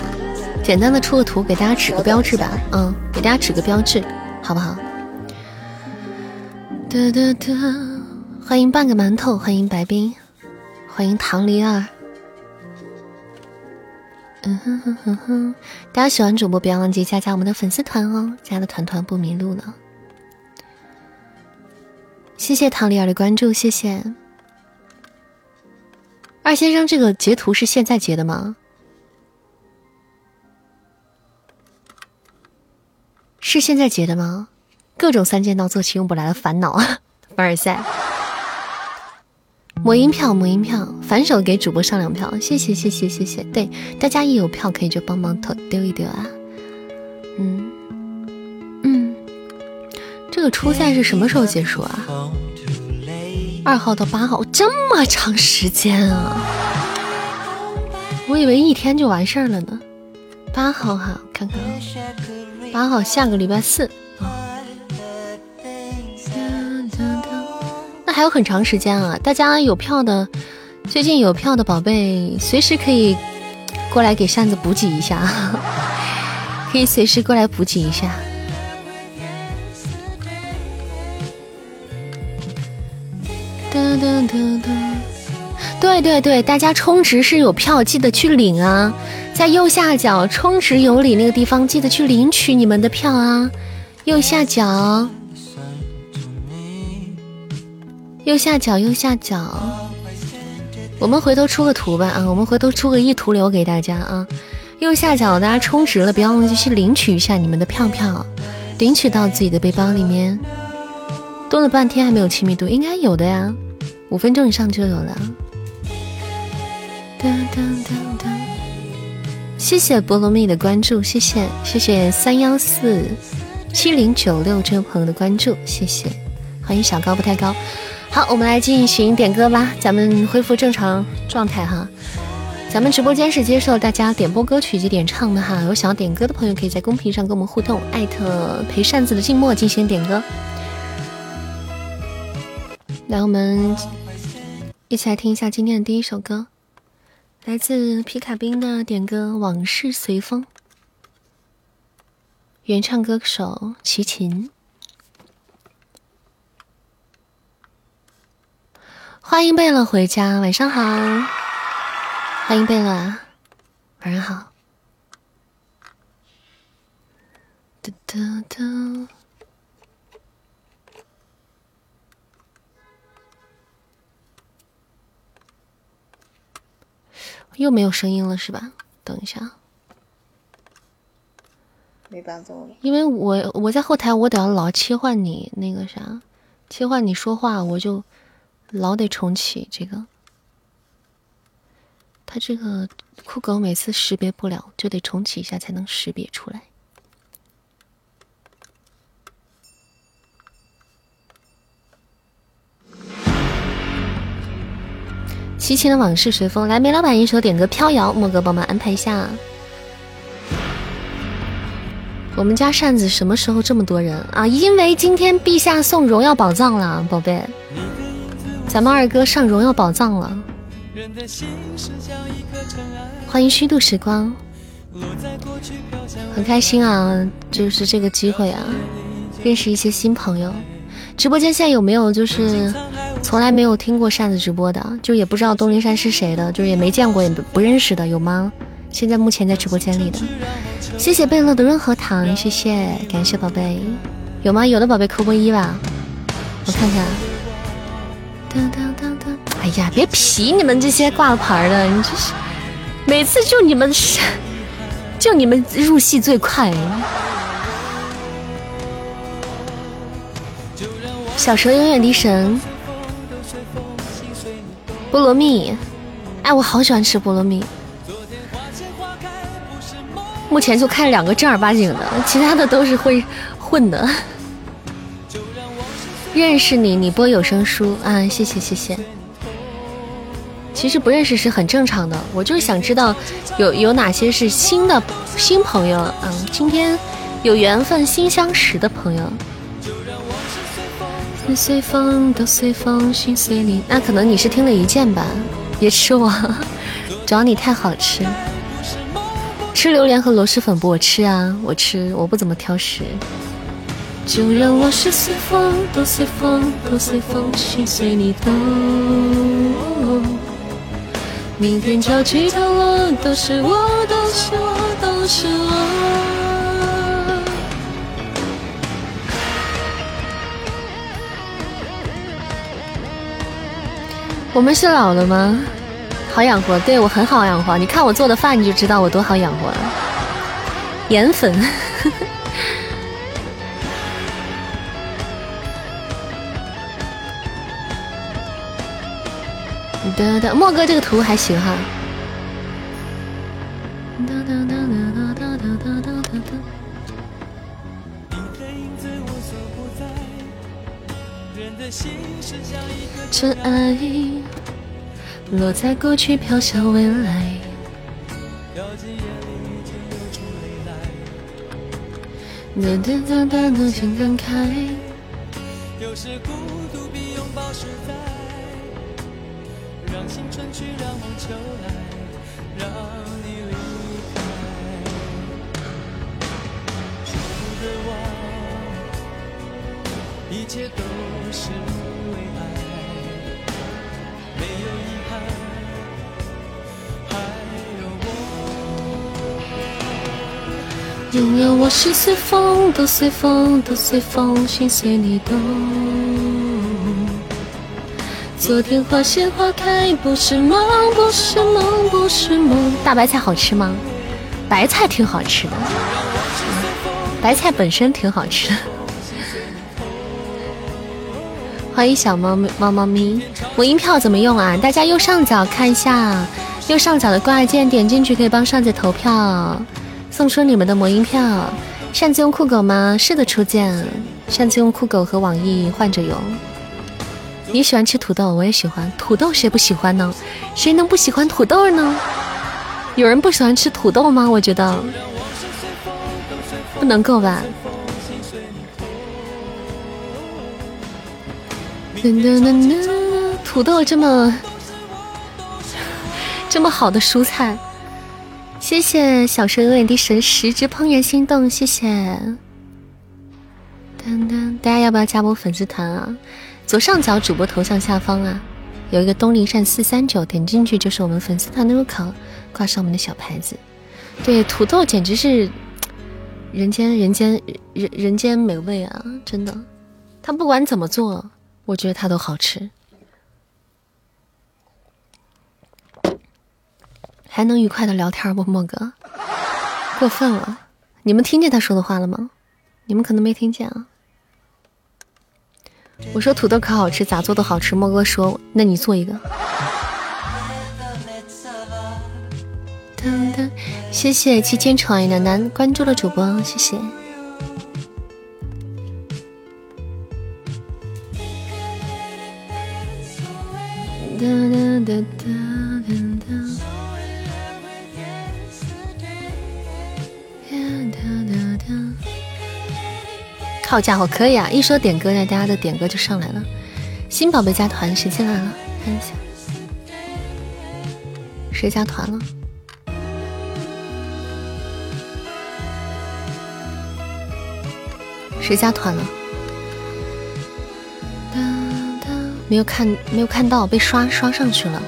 简单的出个图，给大家指个标志吧。嗯，给大家指个标志，好不好？哒哒哒！欢迎半个馒头，欢迎白冰，欢迎唐离儿。嗯哼哼哼哼！大家喜欢主播，不要忘记加加我们的粉丝团哦，加了团团不迷路呢。谢谢唐丽儿的关注，谢谢二先生。这个截图是现在截的吗？是现在截的吗？各种三件套做起用不来的烦恼啊，凡尔赛。魔音票，魔音票，反手给主播上两票，谢谢谢谢谢谢。对，大家一有票可以就帮忙投丢一丢啊。嗯嗯，这个初赛是什么时候结束啊？二号到八号，这么长时间啊！我以为一天就完事儿了呢。八号哈，看看，八号下个礼拜四。还有很长时间啊！大家有票的，最近有票的宝贝，随时可以过来给扇子补给一下，可以随时过来补给一下。对对对，大家充值是有票，记得去领啊，在右下角充值有礼那个地方，记得去领取你们的票啊，右下角。右下角，右下角，我们回头出个图吧啊！我们回头出个一图流给大家啊！右下角大家充值了，不要忘记去领取一下你们的票票，领取到自己的背包里面。蹲了半天还没有亲密度，应该有的呀，五分钟以上就有了。谢谢菠萝蜜的关注，谢谢谢谢三幺四七零九六这位朋友的关注，谢谢，欢迎小高不太高。好，我们来进行点歌吧，咱们恢复正常状态哈。咱们直播间是接受大家点播歌曲及点唱的哈，有想要点歌的朋友可以在公屏上跟我们互动，艾特陪扇子的静默进行点歌。来，我们一起来听一下今天的第一首歌，来自皮卡兵的点歌《往事随风》，原唱歌手齐秦。欢迎贝勒回家，晚上好。欢迎贝勒，晚上好。嘟嘟嘟，又没有声音了是吧？等一下，
没伴奏了。
因为我我在后台，我得要老切换你那个啥，切换你说话，我就。老得重启这个，它这个酷狗每次识别不了，就得重启一下才能识别出来。齐秦的往事随风，来梅老板一首点歌《飘摇》，莫哥帮忙安排一下。我们家扇子什么时候这么多人啊？因为今天陛下送荣耀宝藏了，宝贝。咱们二哥上荣耀宝藏了，欢迎虚度时光，很开心啊，就是这个机会啊，认识一些新朋友。直播间现在有没有就是从来没有听过扇子直播的，就也不知道东林山是谁的，就是也没见过也不认识的，有吗？现在目前在直播间里的，谢谢贝乐的润和糖，谢谢，感谢宝贝，有吗？有的宝贝扣波一吧，我看看。哎呀，别皮你们这些挂牌的，你这是每次就你们是，就你们入戏最快。小蛇永远的神，菠萝蜜，哎，我好喜欢吃菠萝蜜。目前就开两个正儿八经的，其他的都是会混的。认识你，你播有声书啊，谢谢谢谢。其实不认识是很正常的，我就是想知道有有哪些是新的新朋友，嗯，今天有缘分新相识的朋友。随风都随风，心随你。那可能你是听了一件吧？别吃我，主要你太好吃。吃榴莲和螺蛳粉不？我吃啊，我吃，我不怎么挑食。就让往事随风，都随风，都随风，心随你动。明天潮起潮落，都是我，都是我，都是我。我们是老了吗？好养活，对我很好养活。你看我做的饭，你就知道我多好养活了。盐粉。哒哒，莫哥这个图还行哈。尘埃落在过去，飘向未来。哒哒哒哒哒，请分开。有时孤独比拥抱实在，让青春去，让梦秋来，让你离开。说的忘，一切都是为爱，没有遗憾，还有我。拥有我是随风，都随风，都随风，心随你动。昨天花谢花开，不是梦，不是梦，不是梦。大白菜好吃吗？白菜挺好吃的，白菜本身挺好吃的。欢迎小猫咪猫猫咪，魔音票怎么用啊？大家右上角看一下，右上角的挂件点进去可以帮上姐投票。送出你们的魔音票，擅自用酷狗吗？是的，初见，擅自用酷狗和网易换着用。你喜欢吃土豆，我也喜欢土豆，谁不喜欢呢？谁能不喜欢土豆呢？有人不喜欢吃土豆吗？我觉得不能够吧。土豆这么这么好的蔬菜。谢谢小蛇有点滴神十只怦然心动，谢谢。噔噔，大家要不要加我粉丝团啊？左上角主播头像下方啊，有一个东林善四三九，点进去就是我们粉丝团的入口，挂上我们的小牌子。对，土豆简直是人间人间人人间美味啊！真的，它不管怎么做，我觉得它都好吃。还能愉快的聊天不，莫哥？过分了！你们听见他说的话了吗？你们可能没听见啊。我说土豆可好吃，咋做都好吃。莫哥说，那你做一个。谢谢七千宠爱楠楠关注了主播，谢谢。哒哒哒哒好家伙，可以啊！一说点歌呢，大家的点歌就上来了。新宝贝加团，谁进来了？看一下，谁加团了？谁加团了？没有看，没有看到，被刷刷上去了。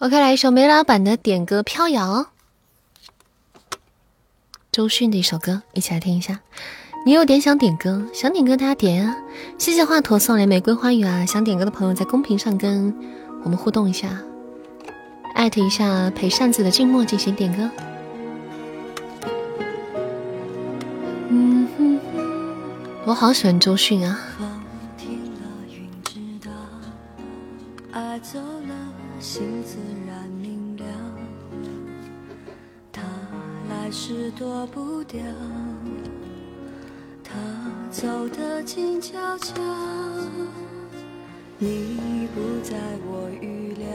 OK，来一首梅老板的点歌《飘摇》，周迅的一首歌，一起来听一下。你有点想点歌，想点歌大家点啊！谢谢华佗送来玫瑰花语啊！想点歌的朋友在公屏上跟我们互动一下，艾特一下陪扇子的静默进行点歌。嗯哼，我好喜欢周迅啊。爱走了，心是躲不掉，他走得静悄悄，你不在我预料，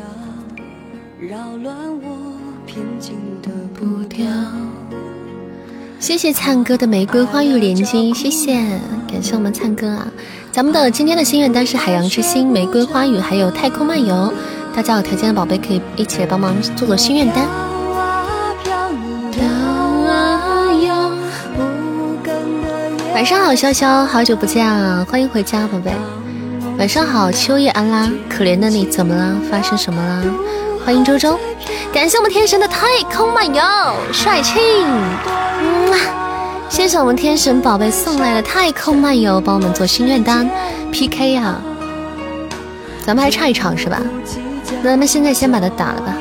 扰乱我平静的步调。谢谢灿哥的玫瑰花语连金，谢谢，感谢我们灿哥啊！咱们的今天的心愿单是海洋之心、玫瑰花语，还有太空漫游。大家有条件的宝贝可以一起来帮忙做做心愿单。晚上好，潇潇，好久不见啊！欢迎回家，宝贝。晚上好，秋叶安拉，可怜的你怎么了？发生什么了？欢迎周周，感谢我们天神的太空漫游，帅气。嗯，谢谢我们天神宝贝送来的太空漫游，帮我们做心愿单 PK 呀。咱们还差一场是吧？那咱们现在先把它打了吧。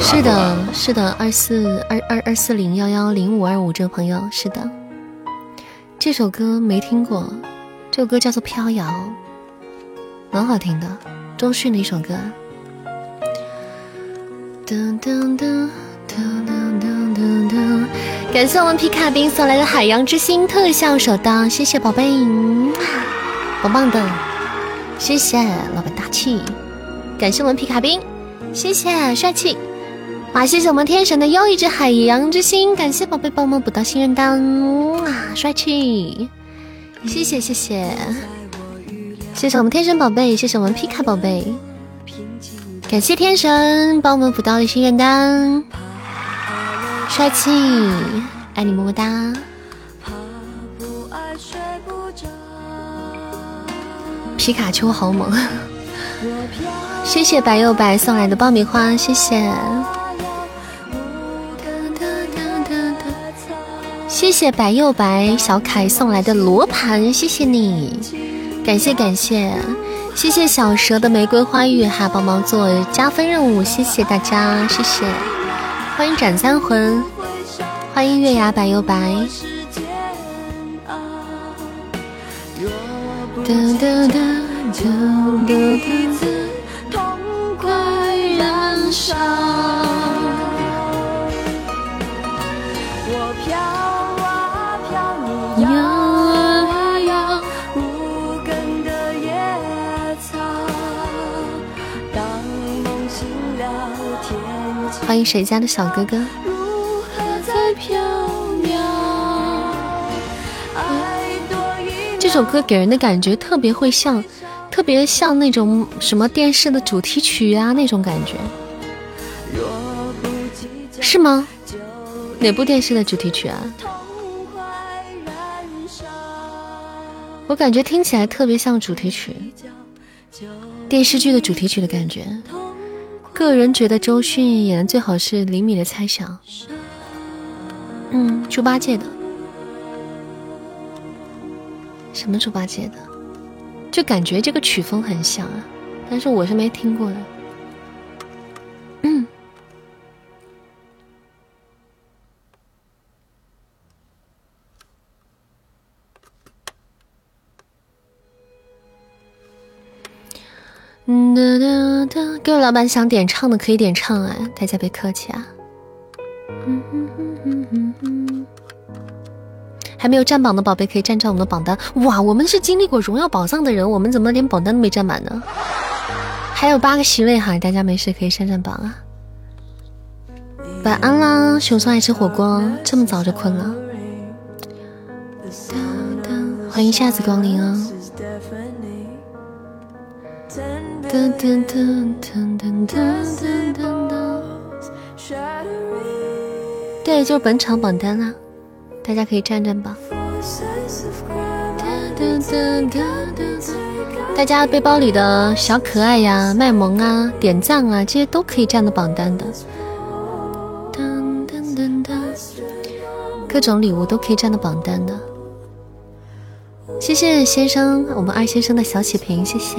是的，是的，二四二二二四零幺幺零五二五这个朋友是的，这首歌没听过，这首歌叫做《飘摇》，蛮好听的，周迅的一首歌。噔噔噔噔噔噔噔噔，感谢我们皮卡兵送来的海洋之心特效手刀，谢谢宝贝，棒棒的，谢谢老板大气，感谢我们皮卡兵，谢谢帅气。哇！谢谢我们天神的又一只海洋之心，感谢宝贝帮忙补到信任单哇，帅气！谢谢谢谢，谢谢我们天神宝贝，谢谢我们皮卡宝贝，感谢天神帮我们补到的心愿单，帅气，爱你么么哒！皮卡丘好猛！谢谢白又白送来的爆米花，谢谢。谢谢白又白小凯送来的罗盘，谢谢你，感谢感谢，谢谢小蛇的玫瑰花语哈，帮忙做加分任务，谢谢大家，谢谢，欢迎斩三魂，欢迎月牙白又白。欢迎谁家的小哥哥？这首歌给人的感觉特别会像，特别像那种什么电视的主题曲啊，那种感觉，是吗？哪部电视的主题曲啊？我感觉听起来特别像主题曲，电视剧的主题曲的感觉。个人觉得周迅演的最好是李米的猜想，嗯，猪八戒的，什么猪八戒的，就感觉这个曲风很像啊，但是我是没听过的。嗯哒哒哒，各位老板想点唱的可以点唱啊，大家别客气啊。还没有占榜的宝贝可以占占我们的榜单。哇，我们是经历过荣耀宝藏的人，我们怎么连榜单都没占满呢？还有八个席位哈，大家没事可以上上榜啊。晚安啦，熊松爱吃火锅，这么早就困了。欢迎下次光临啊。对，就是本场榜单啦，大家可以站站榜。大家背包里的小可爱呀、卖萌啊、点赞啊，这些都可以占到榜单的。各种礼物都可以占到榜单的。谢谢先生，我们二先生的小血瓶，谢谢。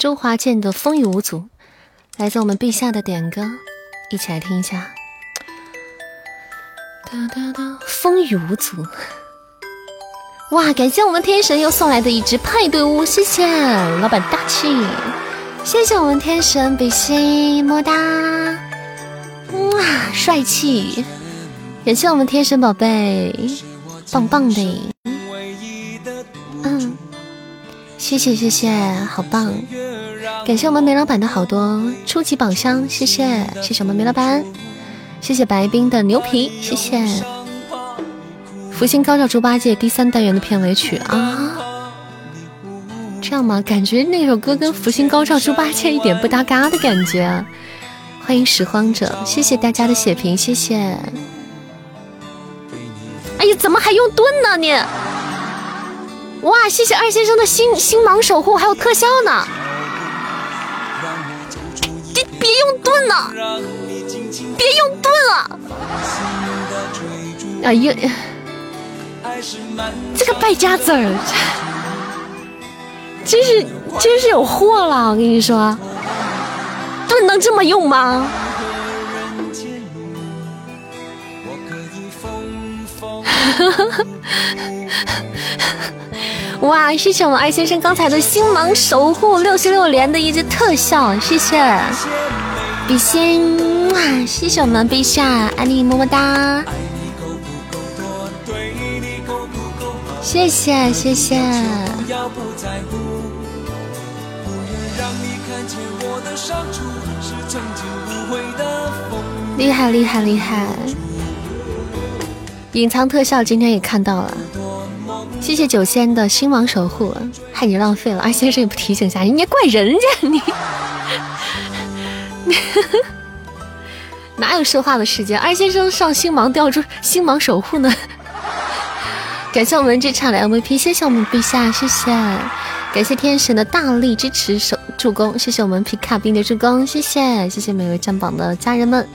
周华健的《风雨无阻》，来自我们陛下的点歌，一起来听一下。哒哒哒，风雨无阻。哇，感谢我们天神又送来的一只派对屋，谢谢老板大气，谢谢我们天神比心，么哒，哇，帅气，感谢我们天神宝贝，棒棒的，嗯。谢谢谢谢，好棒！感谢我们煤老板的好多初级宝箱，谢谢谢谢我们煤老板，谢谢白冰的牛皮，谢谢福星高照猪八戒第三单元的片尾曲啊，这样吗？感觉那首歌跟福星高照猪八戒一点不搭嘎的感觉。欢迎拾荒者，谢谢大家的血瓶，谢谢。哎呀，怎么还用盾呢你？哇，谢谢二先生的星星芒守护，还有特效呢！别用盾了，别用盾了！哎呀，这个败家子儿，真是真是有货了！我跟你说，盾能这么用吗？哇！谢谢我们二先生刚才的星芒守护六十六连的一只特效，谢谢比心，哇！谢谢我们陛下，爱你么么哒！谢谢谢谢，厉害厉害厉害！隐藏特效今天也看到了，谢谢九仙的星芒守护，害你浪费了。二先生也不提醒一下，你怪人家你，哪有说话的时间？二先生上星芒吊住星芒守护呢。感谢我们这场的 MVP，谢谢我们陛下，谢谢，感谢天神的大力支持守助攻，谢谢我们皮卡兵的助攻，谢谢，谢谢每位占榜的家人们，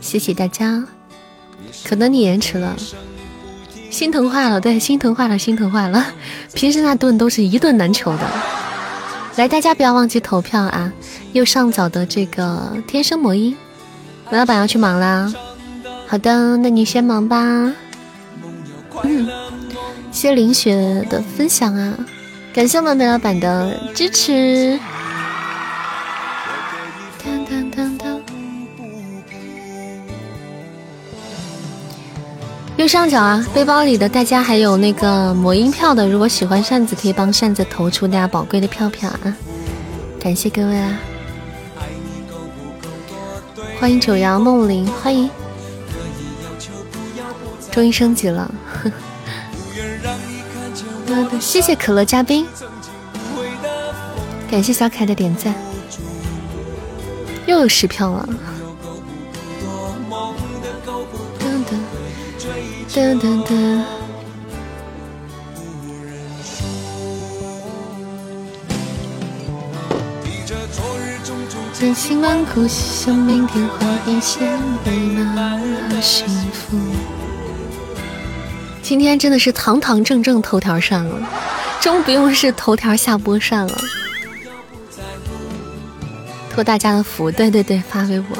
谢谢大家。可能你延迟了，心疼坏了，对，心疼坏了，心疼坏了。平时那顿都是一顿难求的。来，大家不要忘记投票啊！右上角的这个天生魔音，梅老板要去忙啦。好的，那你先忙吧。嗯，谢林雪的分享啊，感谢我们梅老板的支持。上角啊，背包里的大家还有那个魔音票的，如果喜欢扇子，可以帮扇子投出大家宝贵的票票啊！感谢各位啊！欢迎九阳梦灵，欢迎，终于升级了，呵 呵谢谢可乐嘉宾，感谢小凯的点赞，又有十票了。噔噔噔！千辛万苦，想明天花一线美满幸福。今天真的是堂堂正正头条上了，终不用是头条下播上了。托大家的福，对对对，发微博。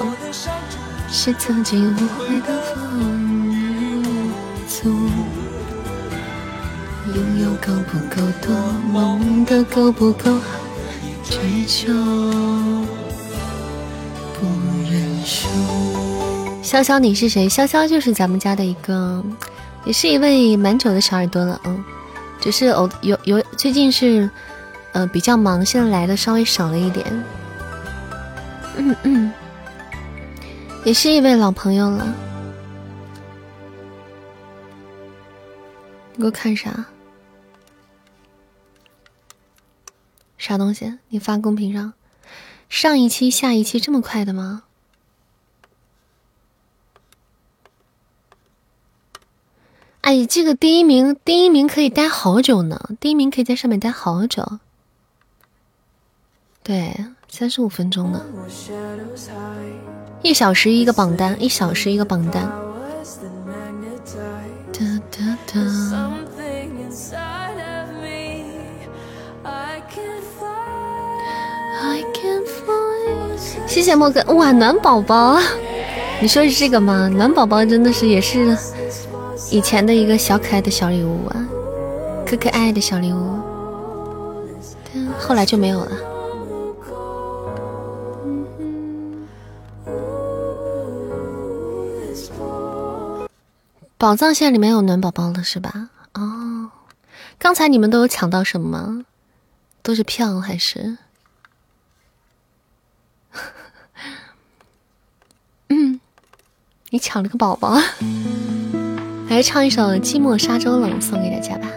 是曾经无悔的风。拥有够不够多，梦的够不够好，追求不认输。潇潇，你是谁？潇潇就是咱们家的一个，也是一位蛮久的小耳朵了，嗯，只是偶有有最近是呃比较忙，现在来的稍微少了一点，嗯嗯，也是一位老朋友了。你给我看啥？啥东西？你发公屏上？上一期、下一期这么快的吗？哎，这个第一名，第一名可以待好久呢。第一名可以在上面待好久。对，三十五分钟呢。一小时一个榜单，一小时一个榜单。谢谢莫哥，哇，暖宝宝，你说是这个吗？暖宝宝真的是也是以前的一个小可爱的小礼物啊，可可爱爱的小礼物，后来就没有了。宝藏线里面有暖宝宝了是吧？哦，刚才你们都有抢到什么吗？都是票还是？嗯，你抢了个宝宝，来唱一首《寂寞沙洲冷》送给大家吧。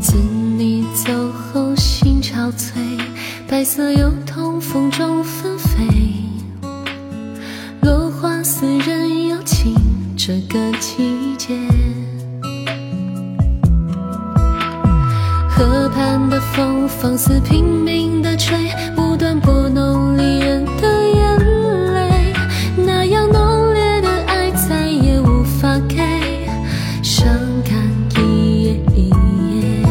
自你走后，心憔悴，白色油桐风中纷飞，落花似人有情。这个季畔的风放肆拼命的吹，不断拨弄离人的眼泪。那样浓烈的爱再也无法给，伤感一页一页。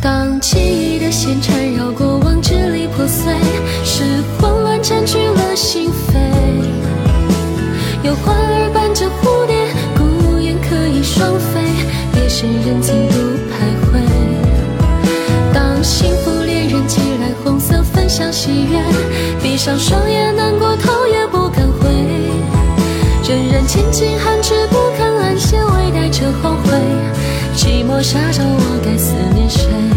当记忆的线缠绕过往，支离破碎，是混乱占据了心。像喜悦，闭上双眼难过头也不敢回。仍然千金寒枝不肯安歇，微带着后悔。寂寞沙洲，我该思念谁？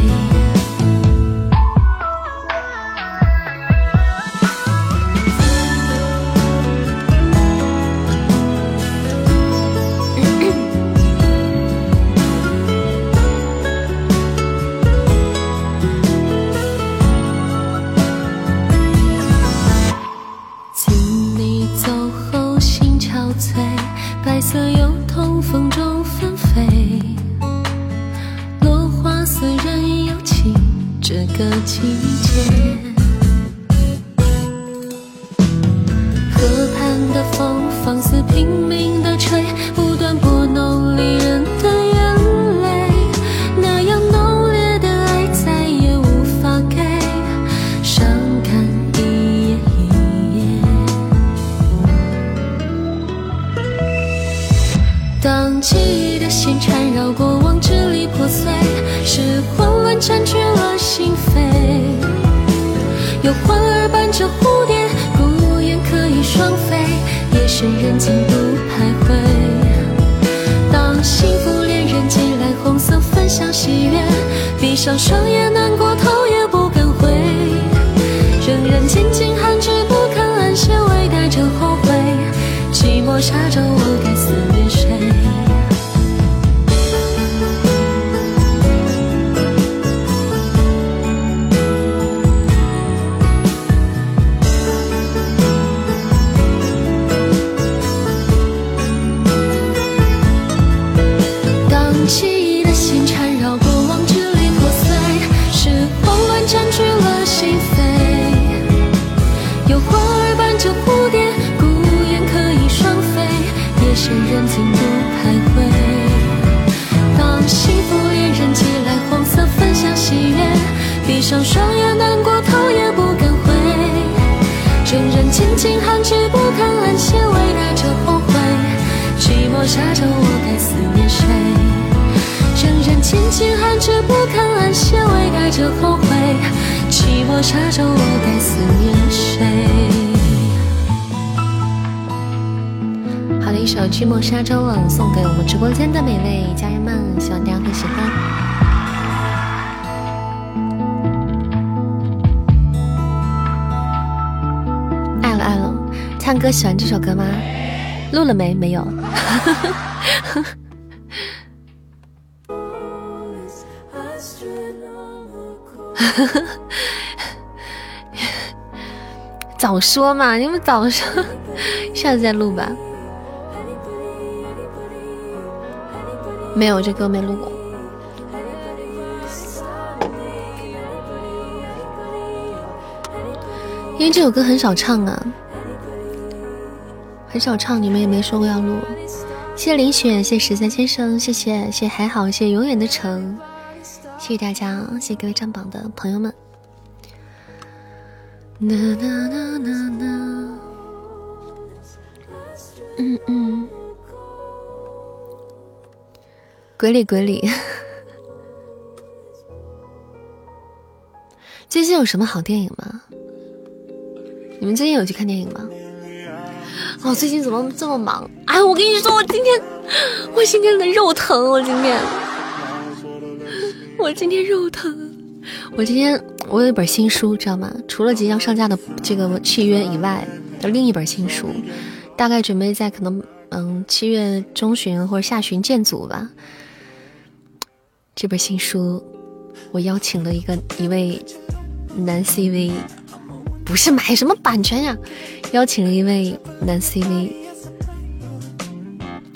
的蝴蝶，孤雁可以双飞，夜深人静独徘徊。当幸福恋人寄来红色分享喜悦，闭上双眼难过头也不敢回。仍然千金寒枝不肯安歇，微带着后悔。寂寞沙洲，沙洲冷》送给我们直播间的每位家人们，希望大家会喜欢。爱了爱了，唱歌喜欢这首歌吗？录了没？没有。早说嘛！你们早说，下次再录吧。没有，这歌没录过。因为这首歌很少唱啊，很少唱，你们也没说过要录。谢谢林雪，谢谢十三先生，谢谢谢谢还好，谢谢永远的城，谢谢大家，谢谢各位站榜的朋友们。嗯嗯，鬼里鬼里。最近有什么好电影吗？你们最近有去看电影吗？哦，最近怎么这么忙？哎，我跟你说，我今天，我今天的肉疼，我今天，我今天肉疼，我今天我有一本新书，知道吗？除了即将上架的这个契约以外的另一本新书，大概准备在可能嗯七月中旬或者下旬见组吧。这本新书，我邀请了一个一位男 CV。不是买什么版权呀，邀请了一位男 CV，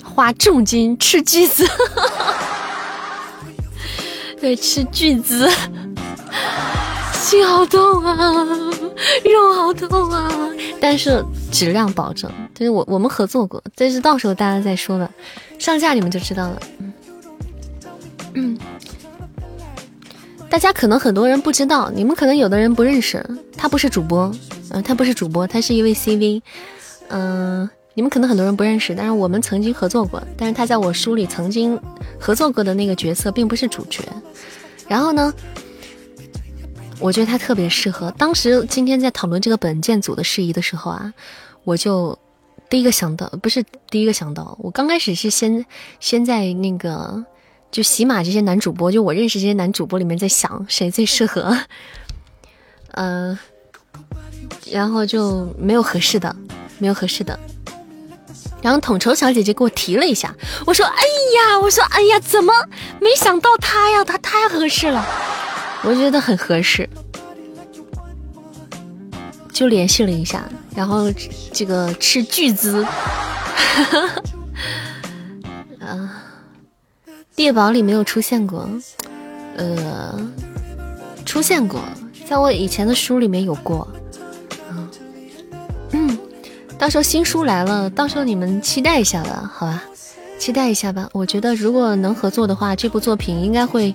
花重金斥巨资，对，斥巨资，心好痛啊，肉好痛啊，但是质量保证，就是我我们合作过，但是到时候大家再说吧，上架你们就知道了，嗯。嗯。大家可能很多人不知道，你们可能有的人不认识，他不是主播，嗯，他不是主播，他是一位 CV，嗯，你们可能很多人不认识，但是我们曾经合作过，但是他在我书里曾经合作过的那个角色并不是主角，然后呢，我觉得他特别适合。当时今天在讨论这个本建组的事宜的时候啊，我就第一个想到，不是第一个想到，我刚开始是先先在那个。就喜马这些男主播，就我认识这些男主播里面，在想谁最适合，嗯，然后就没有合适的，没有合适的。然后统筹小姐姐给我提了一下，我说：“哎呀，我说哎呀，怎么没想到他呀？他太合适了，我觉得很合适。”就联系了一下，然后这个斥巨资，啊。猎宝里没有出现过，呃，出现过，在我以前的书里面有过，嗯，到时候新书来了，到时候你们期待一下吧，好吧，期待一下吧。我觉得如果能合作的话，这部作品应该会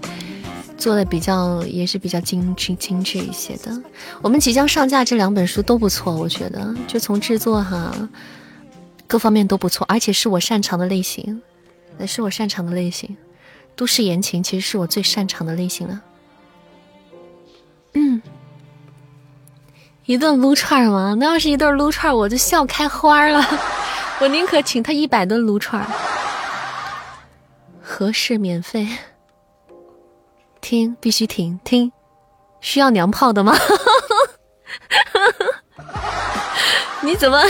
做的比较，也是比较精致精致一些的。我们即将上架这两本书都不错，我觉得就从制作哈，各方面都不错，而且是我擅长的类型，也是我擅长的类型。都市言情其实是我最擅长的类型了。嗯，一顿撸串吗？那要是一顿撸串，我就笑开花了。我宁可请他一百顿撸串。合适免费，听必须听听，需要娘炮的吗？你怎么，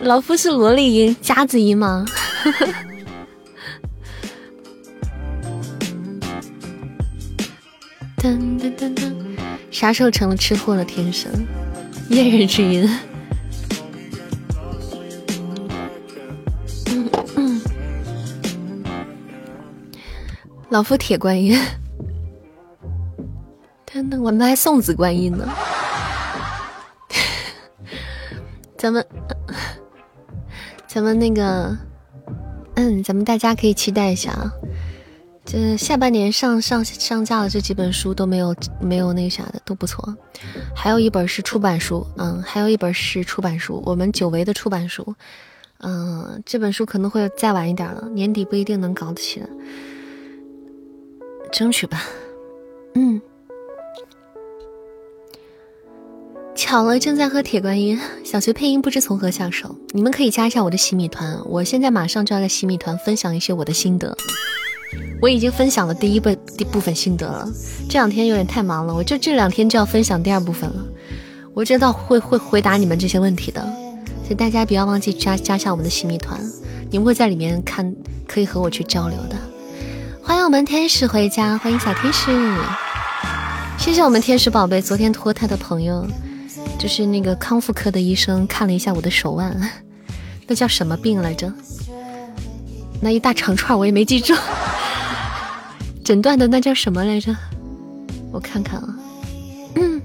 老夫是萝莉音夹子音吗？噔噔噔噔，啥时候成了吃货了？天生夜人之音。老夫铁观音。等等，我们还送子观音呢。咱们，咱们那个，嗯，咱们大家可以期待一下啊。这下半年上上上架的这几本书都没有没有那啥的都不错，还有一本是出版书，嗯，还有一本是出版书，我们久违的出版书，嗯，这本书可能会再晚一点了，年底不一定能搞得起来，争取吧，嗯，巧了，正在喝铁观音，小学配音不知从何下手，你们可以加一下我的洗米团，我现在马上就要在洗米团分享一些我的心得。我已经分享了第一部第部分心得了，这两天有点太忙了，我就这两天就要分享第二部分了。我知道会会回答你们这些问题的，所以大家不要忘记加加下我们的新密团，你们会在里面看，可以和我去交流的。欢迎我们天使回家，欢迎小天使，谢谢我们天使宝贝。昨天托他的朋友，就是那个康复科的医生看了一下我的手腕，那叫什么病来着？那一大长串我也没记住。诊断的那叫什么来着？我看看啊，嗯，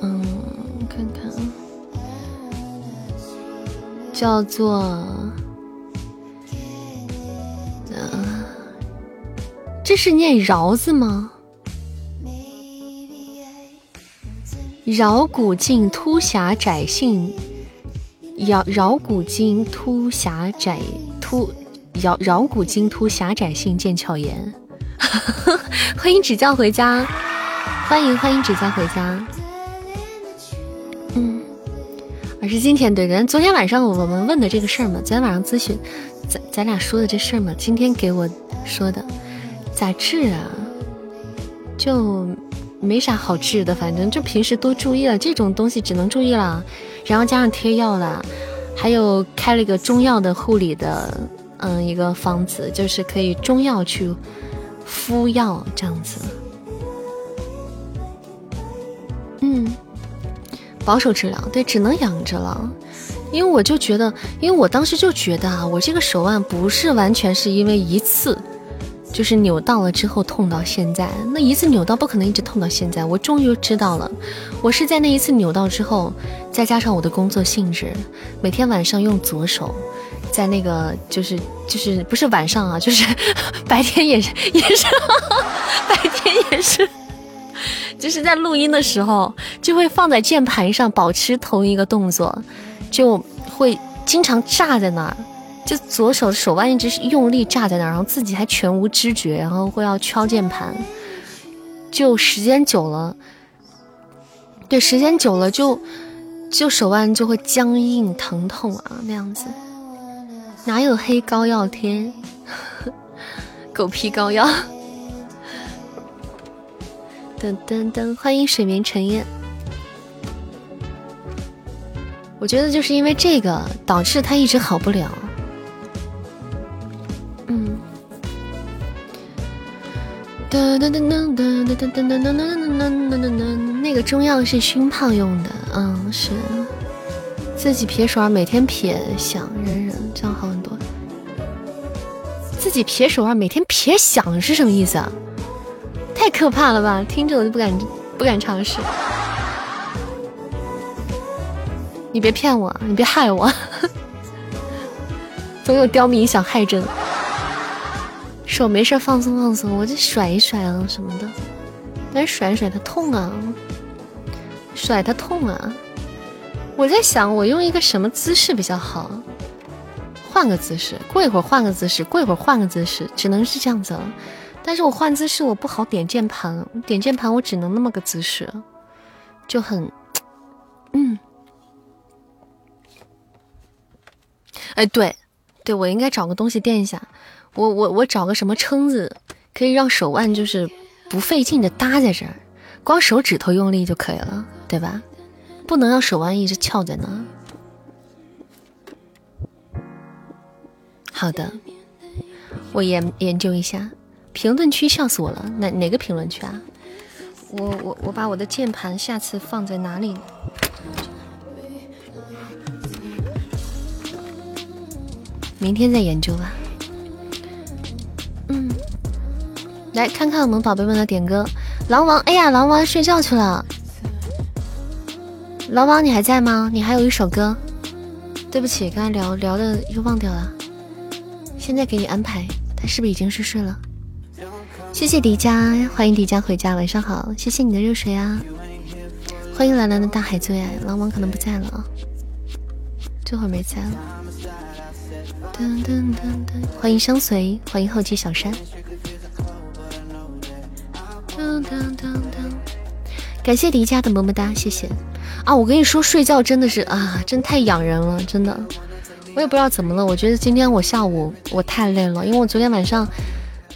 嗯，看看啊，叫做，这是念饶字吗？桡骨茎突狭窄性。桡桡骨茎突狭窄突桡桡骨茎突狭窄性腱鞘炎，欢迎指教回家，欢迎欢迎指教回家。嗯，而是今天对人昨天晚上我们问的这个事儿嘛，昨天晚上咨询咱咱俩说的这事儿嘛，今天给我说的咋治啊？就没啥好治的，反正就平时多注意了，这种东西只能注意了。然后加上贴药了，还有开了一个中药的护理的嗯，一个方子，就是可以中药去敷药这样子。嗯，保守治疗，对，只能养着了。因为我就觉得，因为我当时就觉得啊，我这个手腕不是完全是因为一次就是扭到了之后痛到现在，那一次扭到不可能一直痛到现在。我终于知道了，我是在那一次扭到之后，再加上我的工作性质，每天晚上用左手，在那个就是就是不是晚上啊，就是 白天也是也是 白天也是。就是在录音的时候，就会放在键盘上保持同一个动作，就会经常炸在那儿，就左手手腕一直是用力炸在那儿，然后自己还全无知觉，然后会要敲键盘，就时间久了，对，时间久了就就手腕就会僵硬疼痛啊那样子，哪有黑膏药贴，狗皮膏药。噔噔噔！欢迎水眠沉烟。我觉得就是因为这个导致他一直好不了。噔噔噔噔噔噔噔噔噔噔噔噔噔噔噔。那个中药是熏泡用的，嗯，是。自己撇手腕，每天撇想忍忍，这样好很多。自己撇手腕，每天撇想是什么意思啊？太可怕了吧！听着我就不敢不敢尝试。你别骗我，你别害我。总有刁民想害朕。手没事放松放松，我就甩一甩啊什么的。但是甩一甩它痛啊，甩它痛啊。我在想，我用一个什么姿势比较好？换个姿势，过一会儿换个姿势，过一会儿换个姿势，只能是这样子了。但是我换姿势我不好点键盘，点键盘我只能那么个姿势，就很，嗯，哎对，对我应该找个东西垫一下，我我我找个什么撑子，可以让手腕就是不费劲的搭在这儿，光手指头用力就可以了，对吧？不能让手腕一直翘在那。好的，我研研究一下。评论区笑死我了，哪哪个评论区啊？我我我把我的键盘下次放在哪里？明天再研究吧。嗯，来看看我们宝贝们的点歌。狼王，哎呀，狼王睡觉去了。狼王，你还在吗？你还有一首歌。对不起，刚才聊聊的又忘掉了。现在给你安排，他是不是已经是睡了？谢谢迪迦，欢迎迪迦回家，晚上好。谢谢你的热水啊，欢迎蓝蓝的大海最爱。狼王可能不在了啊，这会儿没在了。噔噔噔噔，欢迎相随，欢迎后期小山。噔噔噔噔，感谢迪迦的么么哒，谢谢啊！我跟你说，睡觉真的是啊，真太养人了，真的。我也不知道怎么了，我觉得今天我下午我太累了，因为我昨天晚上。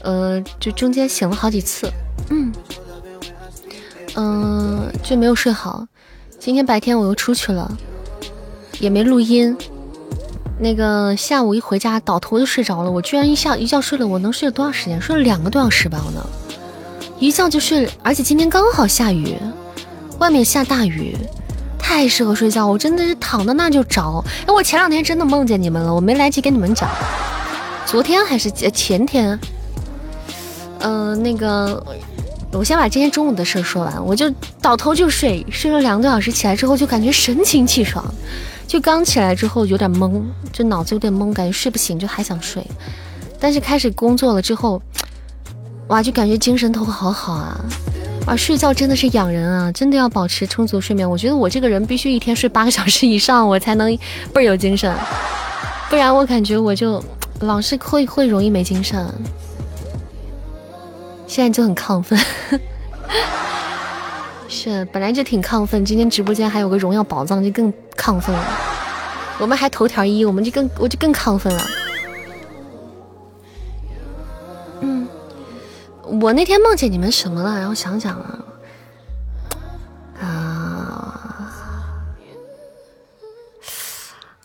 呃，就中间醒了好几次，嗯，嗯，就没有睡好。今天白天我又出去了，也没录音。那个下午一回家倒头就睡着了，我居然一下一觉睡了，我能睡了多长时间？睡了两个多小时吧，我能一觉就睡了。而且今天刚好下雨，外面下大雨，太适合睡觉。我真的是躺到那就着。哎，我前两天真的梦见你们了，我没来及跟你们讲。昨天还是前天？嗯，那个，我先把今天中午的事说完。我就倒头就睡，睡了两个多小时，起来之后就感觉神清气爽。就刚起来之后有点懵，就脑子有点懵，感觉睡不醒，就还想睡。但是开始工作了之后，哇，就感觉精神头好好啊！哇，睡觉真的是养人啊，真的要保持充足睡眠。我觉得我这个人必须一天睡八个小时以上，我才能倍儿有精神，不然我感觉我就老是会会容易没精神。现在就很亢奋，是本来就挺亢奋，今天直播间还有个荣耀宝藏，就更亢奋了。我们还头条一，我们就更我就更亢奋了。嗯，我那天梦见你们什么了？让我想想啊，啊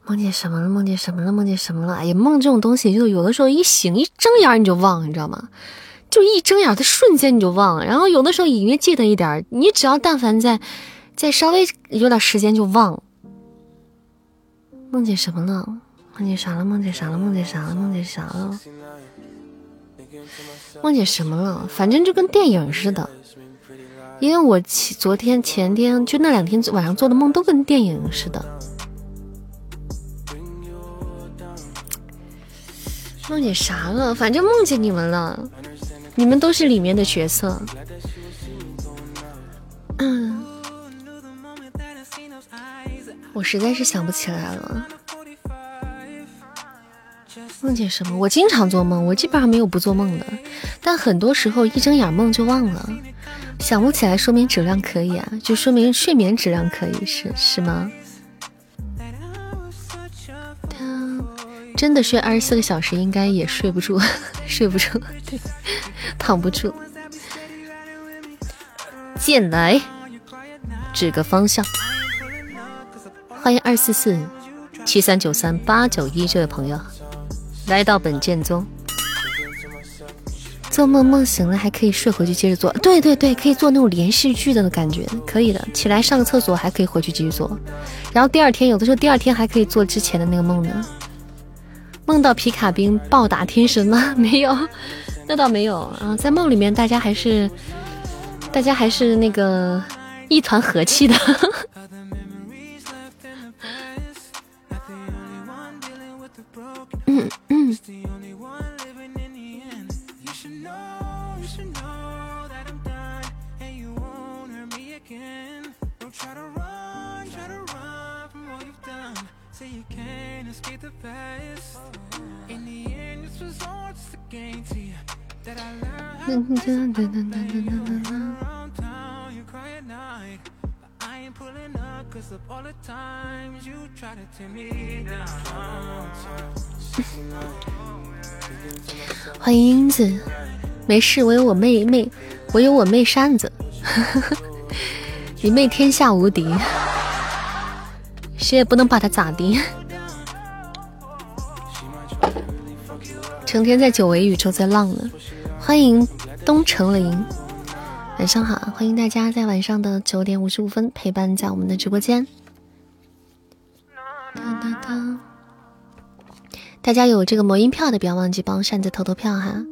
梦见什么了？梦见什么了？梦见什么了？哎呀，梦这种东西，就有的时候一醒一睁眼你就忘，你知道吗？就一睁眼的瞬间你就忘了。然后有的时候隐约记得一点你只要但凡在再稍微有点时间就忘了。梦见什么了？梦见啥了？梦见啥了？梦见啥了？梦见啥了？梦见什么了？反正就跟电影似的。因为我前昨天前天就那两天晚上做的梦都跟电影似的。梦见啥了？反正梦见你们了，你们都是里面的角色。嗯，我实在是想不起来了。梦见什么？我经常做梦，我基本上没有不做梦的，但很多时候一睁眼梦就忘了，想不起来，说明质量可以啊，就说明睡眠质量可以，是是吗？真的睡二十四个小时，应该也睡不住，睡不住，对，躺不住。进来，指个方向。欢迎二四四七三九三八九一这位朋友来到本剑宗。做梦梦醒了还可以睡回去接着做，对对对，可以做那种连续剧的感觉，可以的。起来上个厕所还可以回去继续做，然后第二天有的时候第二天还可以做之前的那个梦呢。梦到皮卡兵暴打天神吗？没有，那倒没有啊。在梦里面，大家还是大家还是那个一团和气的。嗯嗯。欢迎英子，没事，我有我妹妹，我有我妹扇子，你妹天下无敌，谁也不能把她咋的。成天在久违宇宙在浪呢，欢迎东城林，晚上好，欢迎大家在晚上的九点五十五分陪伴在我们的直播间。大家有这个魔音票的，不要忘记帮扇子投投票哈，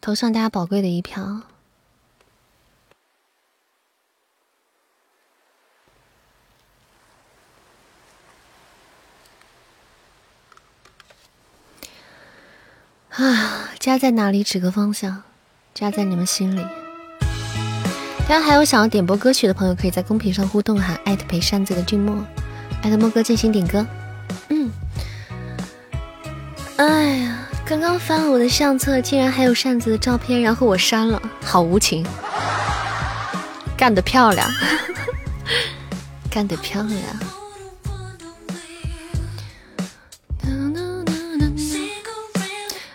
投上大家宝贵的一票。啊，家在哪里？指个方向。家在你们心里。大家还有想要点播歌曲的朋友，可以在公屏上互动哈，艾特陪扇子的俊墨，艾特墨哥进行点歌。嗯。哎呀，刚刚翻了我的相册，竟然还有扇子的照片，然后我删了，好无情。干得漂亮，干得漂亮。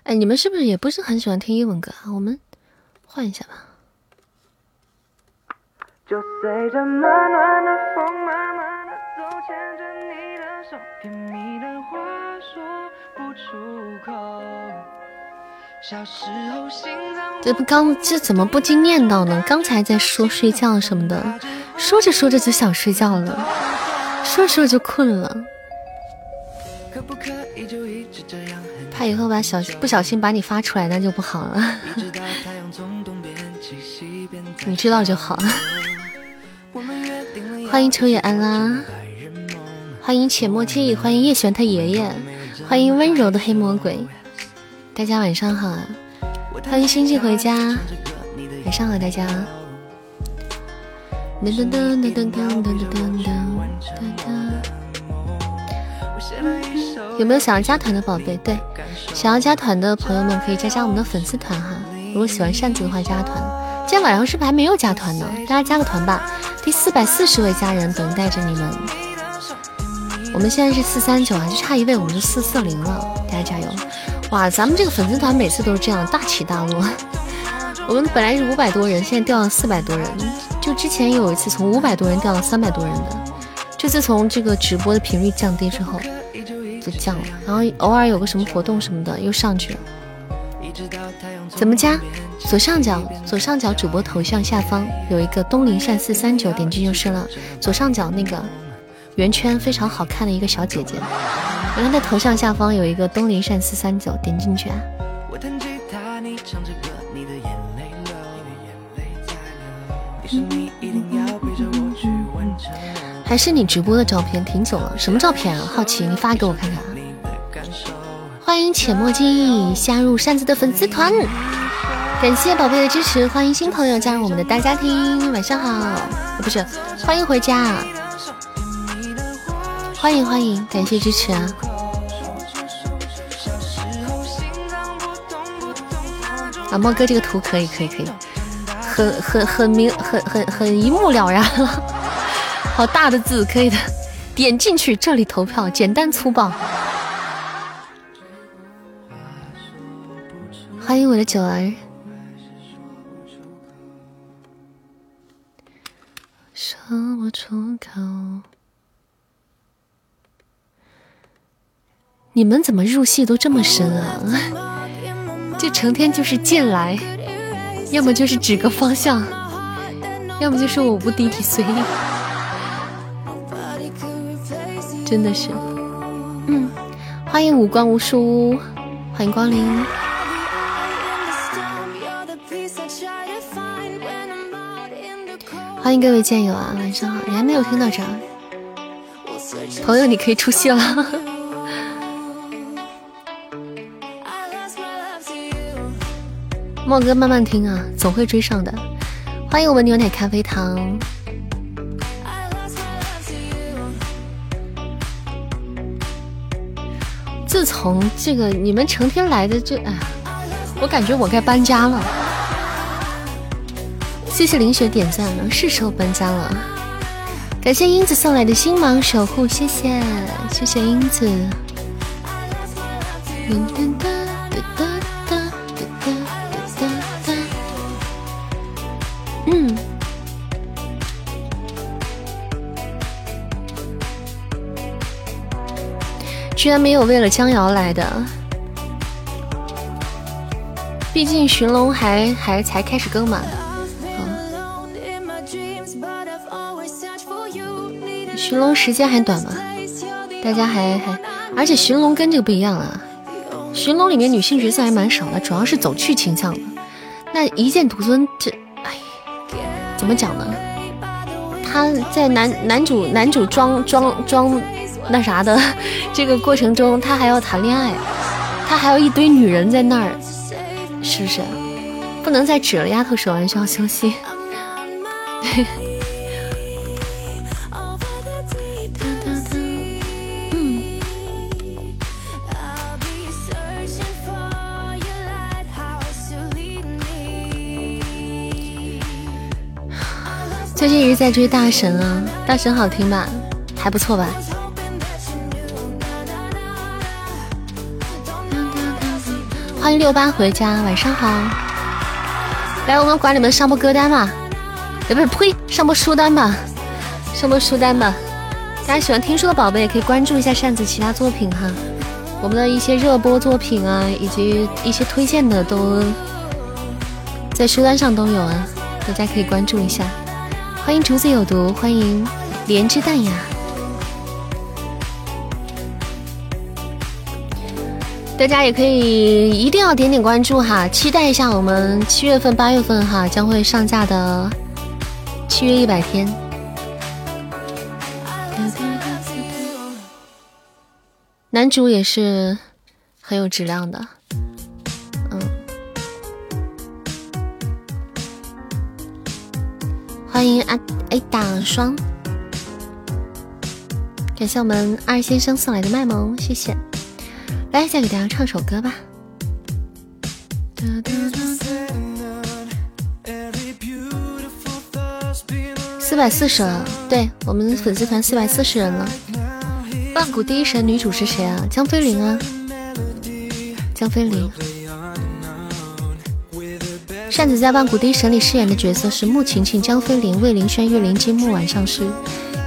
哎你们是不是也不是很喜欢听英文歌啊？我们换一下吧。就
随着暖暖的风慢慢的走牵着你的手甜蜜的话说不出口小时候心脏
这不刚这怎么不经念叨呢？刚才在说睡觉什么的说着说着就想睡觉了说着说着就困了。可不可以就一直这样？怕以后把小不小心把你发出来，那就不好了。你知道就好。欢迎秋叶安啦，欢迎且莫介意，欢迎叶璇他爷爷，欢迎温柔的黑魔鬼。大家晚上好，欢迎星际回家，晚上好大家。噔噔噔噔噔噔噔噔噔噔。有没有想要加团的宝贝？对，想要加团的朋友们可以加加我们的粉丝团哈。如果喜欢扇子的话，加团。今天晚上是不是还没有加团呢？大家加个团吧。第四百四十位家人等待着你们。我们现在是四三九啊，就差一位，我们就四四零了。大家加油！哇，咱们这个粉丝团每次都是这样大起大落。我们本来是五百多人，现在掉了四百多人。就之前有一次从五百多人掉到三百多人的。就自从这个直播的频率降低之后，就降了。然后偶尔有个什么活动什么的，又上去了。怎么加？左上角，左上角主播头像下方有一个东林善四三九，点进就是了。左上角那个圆圈非常好看的一个小姐姐，原来在头像下方有一个东林善四三九，点进去啊。还是你直播的照片，挺久了，什么照片啊？好奇，你发给我看看。欢迎浅墨记忆加入扇子的粉丝团，感谢宝贝的支持，欢迎新朋友加入我们的大家庭，晚上好，不是，欢迎回家，欢迎欢迎，感谢支持啊！啊，墨哥这个图可以可以可以，很很很明很很很一目了然了，好大的字，可以的，点进去这里投票，简单粗暴。欢迎我的九儿。说不出口。你们怎么入戏都这么深啊？就成天就是进来，要么就是指个方向，要么就是我无敌体随意。真的是，嗯，欢迎五官无数，欢迎光临。欢迎各位剑友啊，晚上好！你还没有听到这儿，朋友你可以出戏了。莫哥慢慢听啊，总会追上的。欢迎我们牛奶咖啡糖。从这个你们成天来的就，哎，我感觉我该搬家了。谢谢林雪点赞了，是时候搬家了。感谢英子送来的星芒守护，谢谢谢谢英子。居然没有为了江瑶来的，毕竟寻龙还还才开始更嘛。寻龙时间还短吗，大家还还，而且寻龙跟这个不一样啊，寻龙里面女性角色还蛮少的，主要是走去倾向的。那一剑独尊这，哎，怎么讲呢？他在男男主男主装装装那啥的这个过程中，他还要谈恋爱，他还有一堆女人在那儿，是不是？不能再指了，丫头手完需要休息。最近一直在追大神啊，大神好听吧？还不错吧？欢迎六八回家，晚上好。来，我们管理们上播歌单吧，哎，不是，呸，上播书单吧，上播书单吧。大家喜欢听书的宝贝可以关注一下扇子其他作品哈，我们的一些热播作品啊，以及一些推荐的都在书单上都有啊，大家可以关注一下。欢迎竹子有毒，欢迎莲之淡雅，大家也可以一定要点点关注哈，期待一下我们七月份、八月份哈将会上架的七月一百天，男主也是很有质量的。嗯欢迎阿 A 打双，感谢我们二先生送来的卖萌，谢谢。来，再给大家唱首歌吧。四百四十了，对我们粉丝团四百四十人了。万古第一神女主是谁啊？江飞林啊，江飞林。扇子在《万古第一神》里饰演的角色是穆晴晴、江飞林、魏凌轩、岳灵金、木婉上师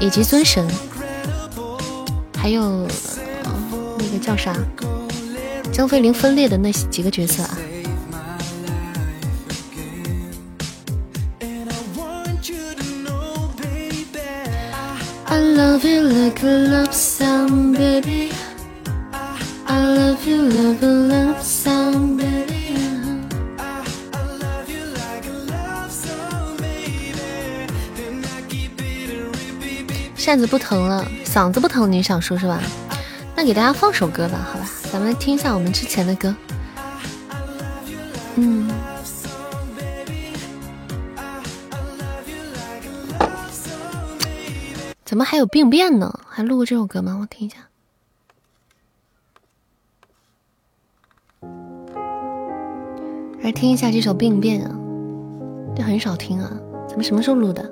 以及尊神。还有那个叫啥，张飞林分裂的那几个角色啊。I love you like a love song, baby. I love you like a love song, baby. 扇子不疼了，嗓子不疼，你想说是吧？那给大家放首歌吧，好吧，咱们听一下我们之前的歌。嗯，怎么还有病变呢？还录过这首歌吗？我听一下。来听一下这首《病变》啊，这很少听啊，咱们什么时候录的？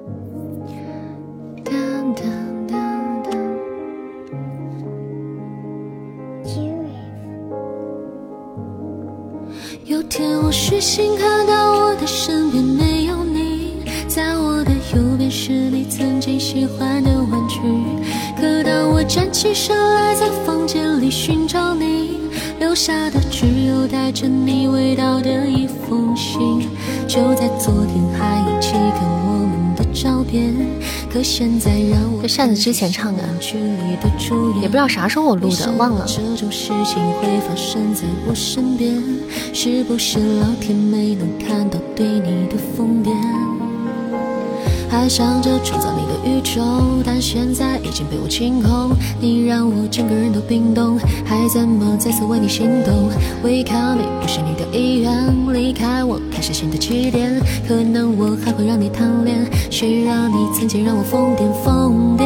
我睡醒，看到我的身边没有你，在我的右边是你曾经喜欢的玩具。可当我站起身来，在房间里寻找你，留下的只有带着你味道的一封信。就在昨天还一起看我们的照片，可现在让我这扇子之前唱的，也不知道啥时候我录的，忘了。这种事情会发生在我身边，是不是老天没能看到对你的疯癫？还想着创造你的宇宙，但现在已经被我清空。你让我整个人都冰冻，还怎么再次为你心动？Wake up，不是你的意愿，离开我，开始新的起点。可能我还会让你贪恋，谁让你曾经让我疯癫疯癫？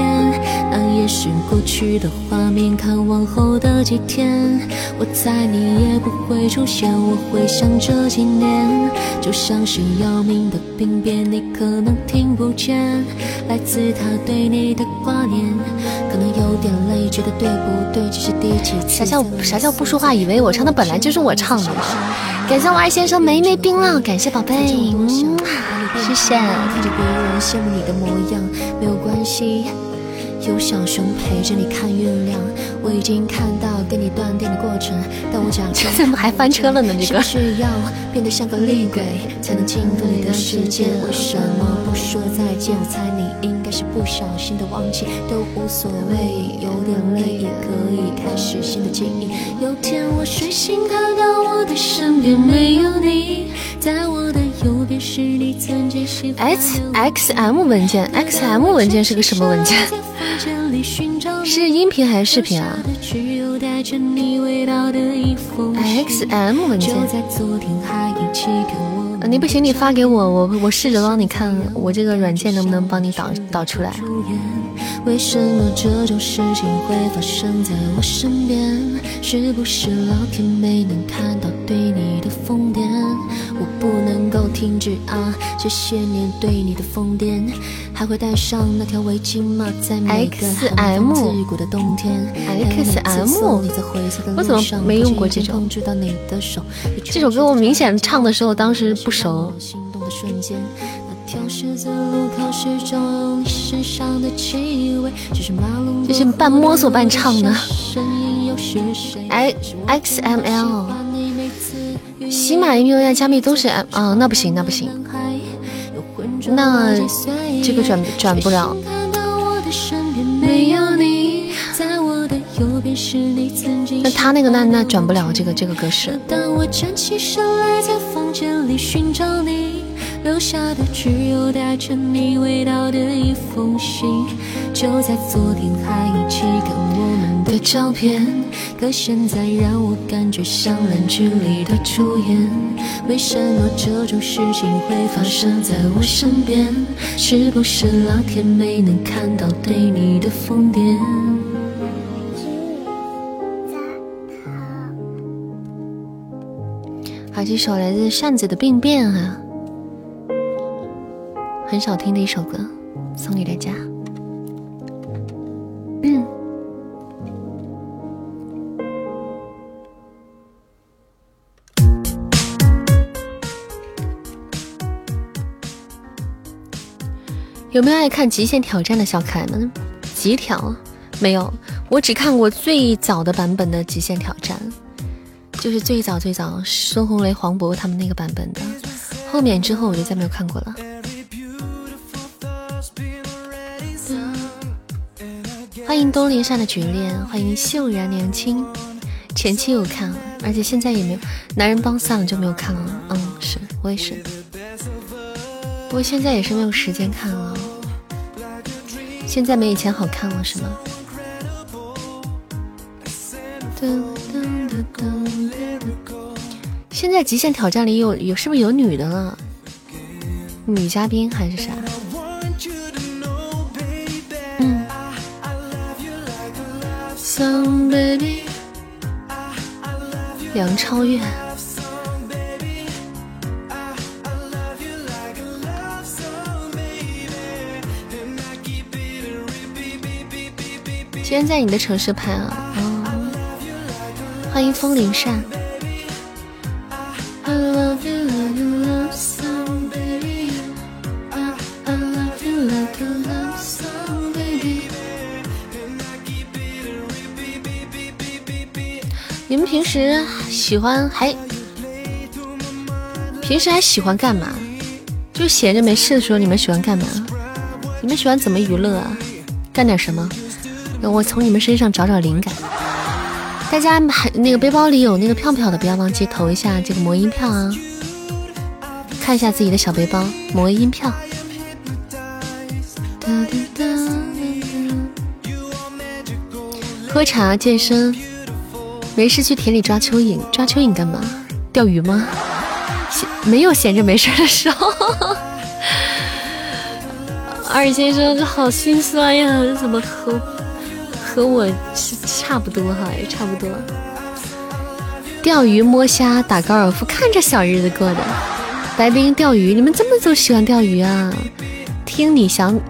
那也是过去的画面，看往后的几天，我猜你也不会出现。我回想这几年，就像是要命的病变，你可能听不见，来自他对你的挂念。可能有点累，觉得对不对？这是第几次？啥叫啥叫不说话？以为我唱的本来就是我唱的。感谢我爱先生梅梅冰了，感谢宝贝，嗯谢谢。看着别人羡慕你的模样，没有关系。有小熊陪着你看月亮，我已经看到跟你断电的过程，但我讲 怎么还翻车了呢？这个是不是要变得像个厉鬼才能进入你的世界？为什么不说再见？我猜你应该是不小心的忘记，都无所谓，有点累也可以开始新的记忆。有天我睡醒，看到我的身边没有你，在我的 X X M 文件，X M 文件是个什么文件？是音频还是视频啊？X M 文件。啊，你不行，你发给我，我我试着帮你看，我这个软件能不能帮你导导出来。为什么这种事情会发生在我身边？是不是老天没能看到对你的疯癫？我不能够停止啊，这些年对你的疯癫，还会带上那条围巾吗？在每个寒风刺骨的冬天，X M，我怎么没用过这种？这首歌我明显唱的时候，当时不熟。这是半摸索半唱的。X X M L，喜马音乐加密都是 M 啊，那不行，那不行，那这个转转不了。那他那个那那转不了这个这个格式。留下的只有带着你味道的一封信，就在昨天还一起看我们的照片，可现在让我感觉像烂剧里的主演。为什么这种事情会发生在我身边？是不是老天没能看到对你的疯癫？好，这首来自扇子的病变啊。很少听的一首歌，送给大家。嗯，有没有爱看《极限挑战》的小可爱们？极挑没有，我只看过最早的版本的《极限挑战》，就是最早最早孙红雷、黄渤他们那个版本的。后面之后我就再没有看过了。欢迎东林上的绝恋，欢迎秀然年轻。前期有看，而且现在也没有。男人帮散了就没有看了。嗯，是我也是。不过现在也是没有时间看了。现在没以前好看了，是吗？现在极限挑战里有有是不是有女的了？女嘉宾还是啥？梁超越，今天在你的城市拍啊！欢迎风铃扇。喜欢还平时还喜欢干嘛？就闲着没事的时候，你们喜欢干嘛？你们喜欢怎么娱乐啊？干点什么？我从你们身上找找灵感。大家还那个背包里有那个票票的，不要忘记投一下这个魔音票啊！看一下自己的小背包，魔音票。喝茶健身。没事去田里抓蚯蚓，抓蚯蚓干嘛？钓鱼吗？闲没有闲着没事的时候。二先生这好心酸呀，这怎么和和我差不多哈，也差不多。钓鱼、摸虾、打高尔夫，看着小日子过的。白冰钓鱼，你们这么都喜欢钓鱼啊？听你想，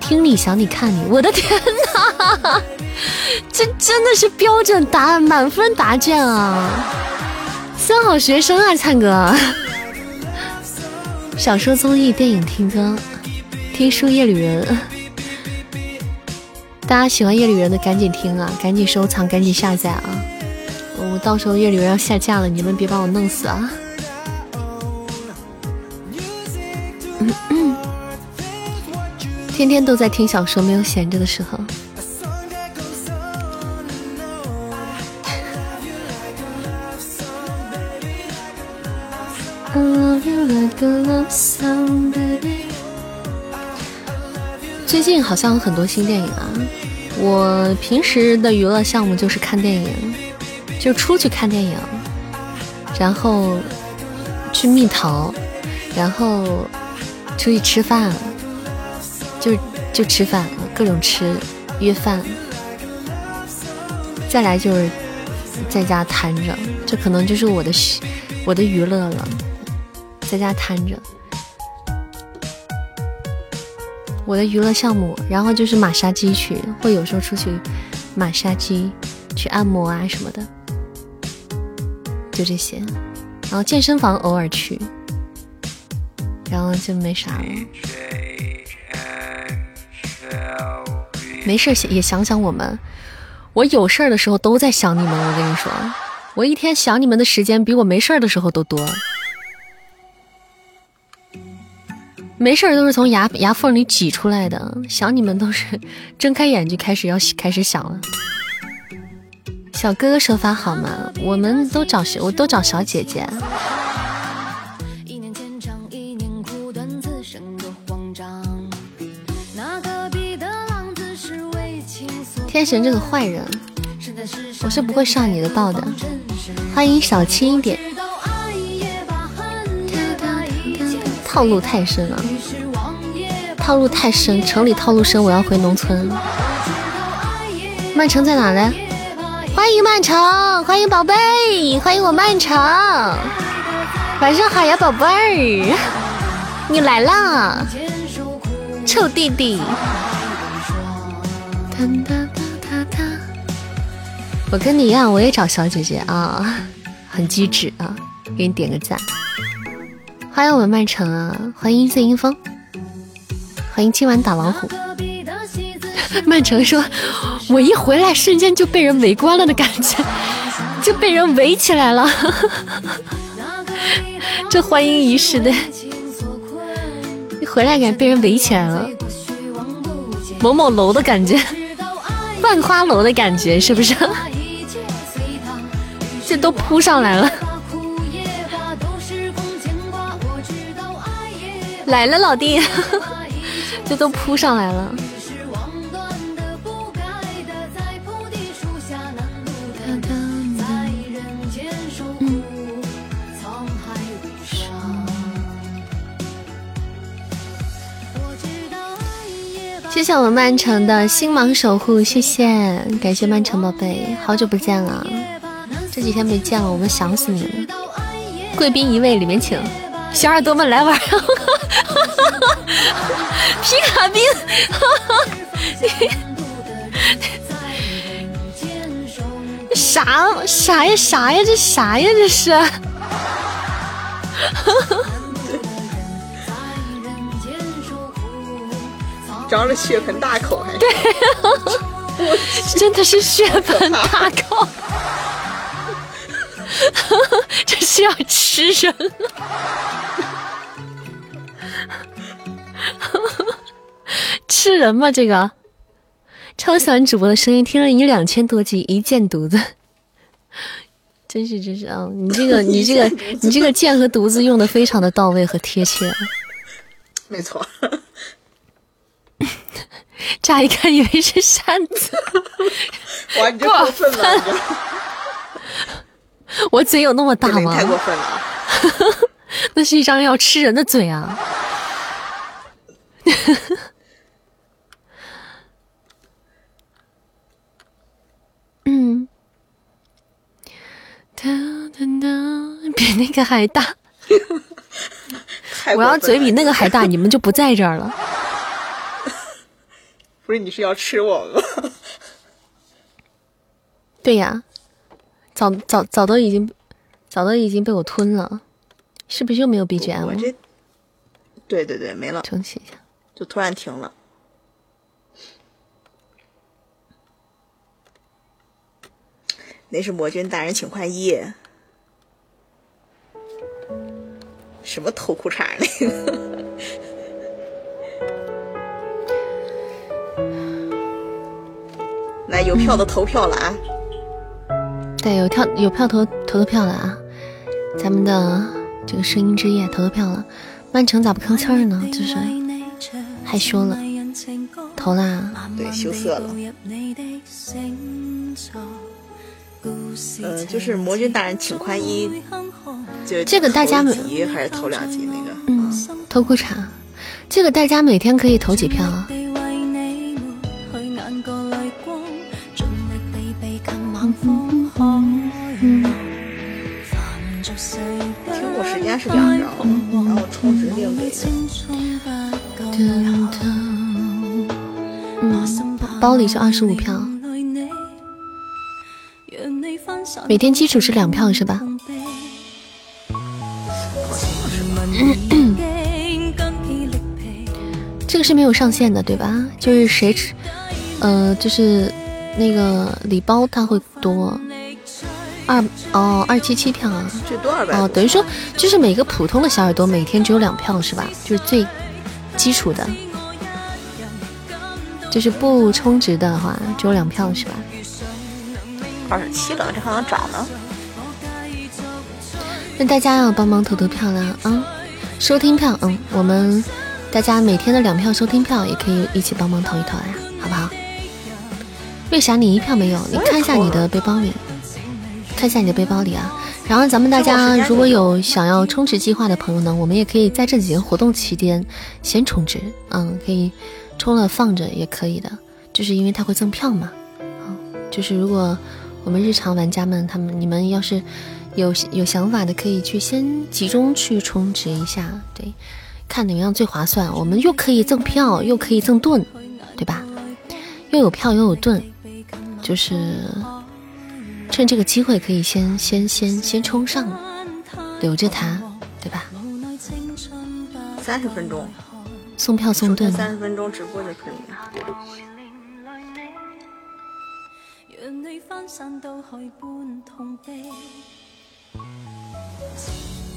听你想，你看你，我的天哪！这真的是标准答案，满分答卷啊！三好学生啊，灿哥。小说、综艺、电影、听歌、听书，《夜旅人》。大家喜欢《夜旅人》的赶紧听啊，赶紧收藏，赶紧下载啊！我到时候《夜旅人》要下架了，你们别把我弄死啊！天天都在听小说，没有闲着的时候。最近好像有很多新电影啊！我平时的娱乐项目就是看电影，就出去看电影，然后去蜜桃，然后出去吃饭，就就吃饭，各种吃，约饭，再来就是在家瘫着，这可能就是我的我的娱乐了。在家瘫着，我的娱乐项目，然后就是马杀鸡去，会有时候出去马杀鸡，去按摩啊什么的，就这些。然后健身房偶尔去，然后就没啥了。没事也想想我们，我有事儿的时候都在想你们。我跟你说，我一天想你们的时间比我没事儿的时候都多。没事儿都是从牙牙缝里挤出来的，想你们都是 睁开眼就开始要开始想了。小哥哥手法好吗？我们都找我都找小姐姐。天神这个坏人，我是不会上你的当的。欢迎小轻一点。套路太深了，套路太深，城里套路深，我要回农村。曼城在哪嘞？欢迎曼城，欢迎宝贝，欢迎我曼城。晚上好呀，宝贝儿，你来啦，臭弟弟。我跟你一样，我也找小姐姐啊，很机智啊，给你点个赞。欢迎我们曼城啊！欢迎醉迎风，欢迎今晚打老虎。曼城说：“我一回来，瞬间就被人围观了的感觉，就被人围起来了。这欢迎仪式的，一回来感觉被人围起来了。某某楼的感觉，万花楼的感觉，是不是？这都扑上来了。来了，老弟，这都扑上来了。”谢谢我们曼城的星芒守护，谢谢，感谢曼城宝贝，好久不见了，这几天没见了，我们想死你了。贵宾一位，里面请，小耳朵们来玩，皮卡兵，啥啥呀啥呀？这啥呀？这是？
张着血盆大口还是？
对，真的是血盆大口，这是要吃人了。吃人吗？这个超喜欢主播的声音，听了你两千多集，一剑犊子，真是真是啊！你这个 你这个你这个剑和犊子用的非常的到位和贴切。
没错。
乍一看以为是扇子，
哇，你这过分了！
我嘴有那么大吗？
太过分了！
那是一张要吃人的嘴啊！嗯，比那个还大。我要嘴比那个还大，你们就不在这儿了。
不是你是要吃我吗？
对呀，早早早都已经早都已经被我吞了，是不是又没有 BGM？
我这，对对对，没了，
重启一下，
就突然停了。那是魔君大人请换衣，什么偷裤衩呢？来，有票的投票了啊！
对，有票有票投投投票了啊！咱们的这个声音之夜投的票了。曼城咋不吭气儿呢？就是害羞了，投啦！
对，羞涩了。嗯，就是魔君大人请宽衣，就
这个大家每
集还是投两集那个？
嗯，投裤衩，这个大家每天可以投几票啊？
时间是两张，然后充值另给的。
包里是二十五票，每天基础是两票是吧？这个是没有上限的对吧？就是谁吃，呃，就是那个礼包它会多。二哦，二七七票啊，
最多二百
哦，等于说就是每个普通的小耳朵每天只有两票是吧？就是最基础的，就是不充值的话只有两票是吧？
二十七了，这好像涨了。
那大家要帮忙投投票了啊！收听票，嗯，我们大家每天的两票收听票也可以一起帮忙投一投呀，好不好？为啥你一票没有？你看一下你的背包里。看一下你的背包里啊，然后咱们大家如果有想要充值计划的朋友呢，我们也可以在这几天活动期间先充值，嗯，可以充了放着也可以的，就是因为它会赠票嘛，嗯，就是如果我们日常玩家们他们你们要是有有想法的，可以去先集中去充值一下，对，看哪样最划算，我们又可以赠票又可以赠盾，对吧？又有票又有盾，就是。趁这个机会可以先先先先冲上，留着它，对吧？
三十分钟，
送票送盾，
三十分钟直播就可以。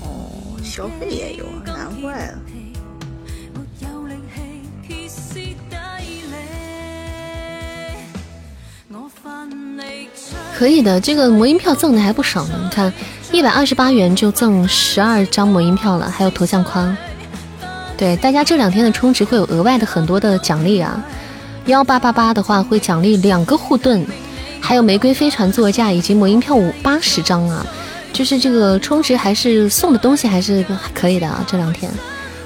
哦，消费也有，难怪了。
可以的，这个魔音票赠的还不少呢。你看，一百二十八元就赠十二张魔音票了，还有头像框。对，大家这两天的充值会有额外的很多的奖励啊。幺八八八的话会奖励两个护盾，还有玫瑰飞船座驾以及魔音票五八十张啊。就是这个充值还是送的东西还是可以的啊。这两天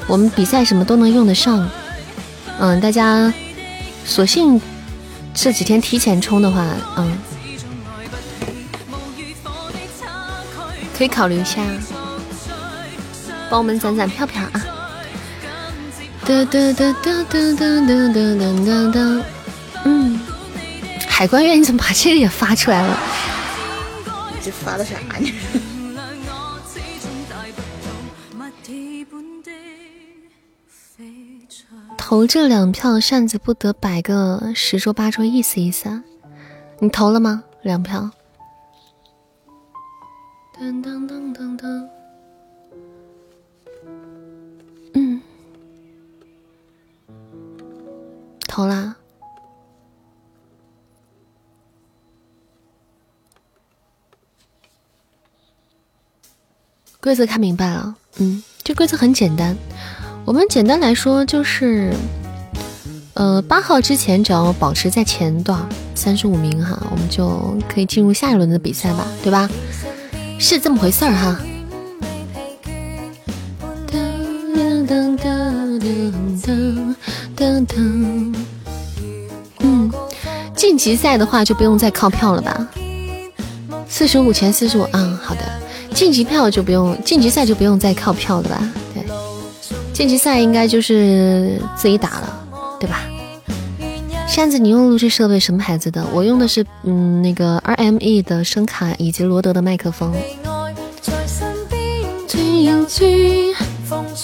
我们比赛什么都能用得上。嗯，大家索性这几天提前充的话，嗯。可以考虑一下，帮我们攒攒票票啊！哒哒哒哒哒哒哒哒哒哒。嗯，海关员，你怎么把这个也发出来了？
这发的啥呢？
投这两票，扇子不得摆个十桌八桌，意思意思啊？你投了吗？两票。噔噔噔噔噔，嗯，投啦。规则看明白了，嗯，这规则很简单。我们简单来说就是，呃，八号之前只要保持在前段三十五名哈，我们就可以进入下一轮的比赛吧，对吧？是这么回事儿哈。嗯，晋级赛的话就不用再靠票了吧？四十五前四十五，嗯，好的。晋级票就不用，晋级赛就不用再靠票了吧？晋级赛应该就是自己打了，对吧？扇子，你用录制设备什么牌子的？我用的是嗯那个 RME 的声卡以及罗德的麦克风。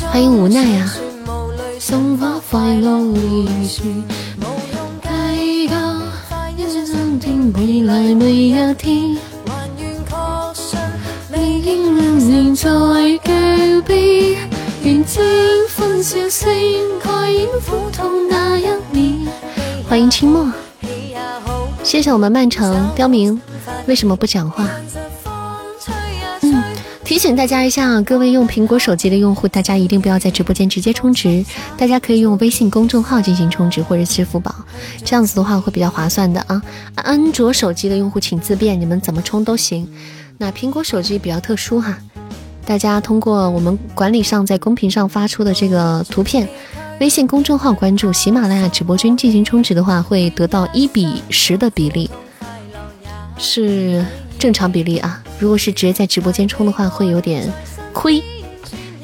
欢迎无奈呀。欢迎清末，谢谢我们曼城刁民，为什么不讲话？嗯，提醒大家一下，各位用苹果手机的用户，大家一定不要在直播间直接充值，大家可以用微信公众号进行充值或者支付宝，这样子的话会比较划算的啊。安卓手机的用户请自便，你们怎么充都行。那苹果手机比较特殊哈，大家通过我们管理上在公屏上发出的这个图片。微信公众号关注喜马拉雅直播君进行充值的话，会得到一比十的比例，是正常比例啊。如果是直接在直播间充的话，会有点亏。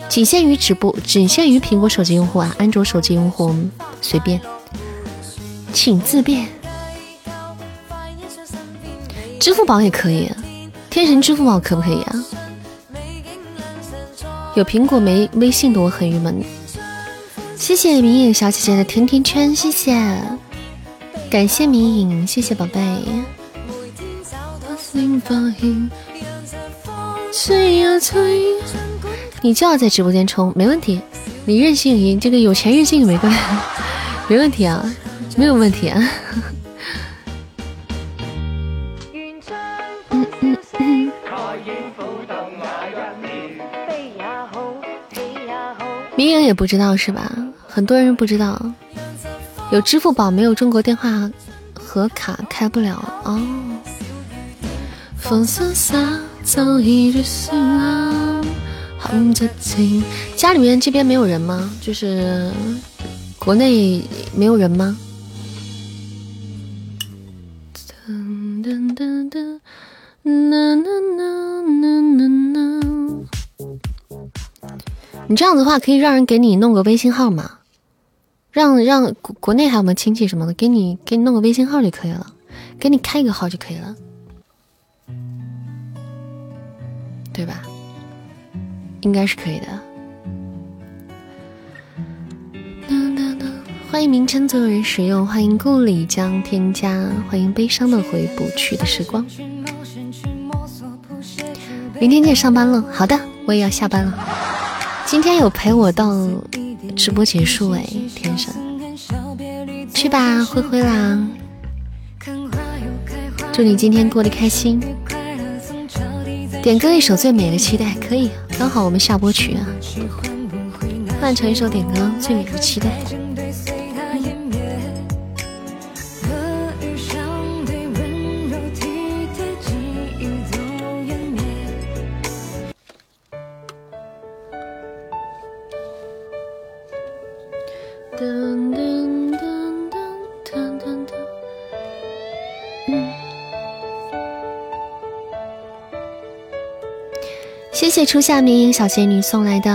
仅限于直播，仅限于苹果手机用户啊，安卓手机用户随便，请自便。支付宝也可以，天神支付宝可不可以啊？有苹果没微信的我很郁闷。谢谢明影小姐姐的甜甜圈，谢谢，感谢明影，谢谢宝贝。你就要在直播间充，没问题。你任性赢，这个有钱任性没关系，没问题啊，没有问题啊。迷影也不知道是吧？很多人不知道，有支付宝没有中国电话和卡开不了哦。家里面这边没有人吗？就是国内没有人吗？你这样子的话，可以让人给你弄个微信号吗？让让国国内还有没有亲戚什么的，给你给你弄个微信号就可以了，给你开一个号就可以了，对吧？应该是可以的。欢迎名称所有人使用，欢迎故里将添加，欢迎悲伤的回不去的时光。明天你上班了，好的，我也要下班了。今天有陪我到直播结束哎，天神，去吧，灰灰啦。祝你今天过得开心。点歌一首《最美的期待》，可以，刚好我们下播曲啊。换成一首点歌《最美的期待》。初夏绵影小仙女送来的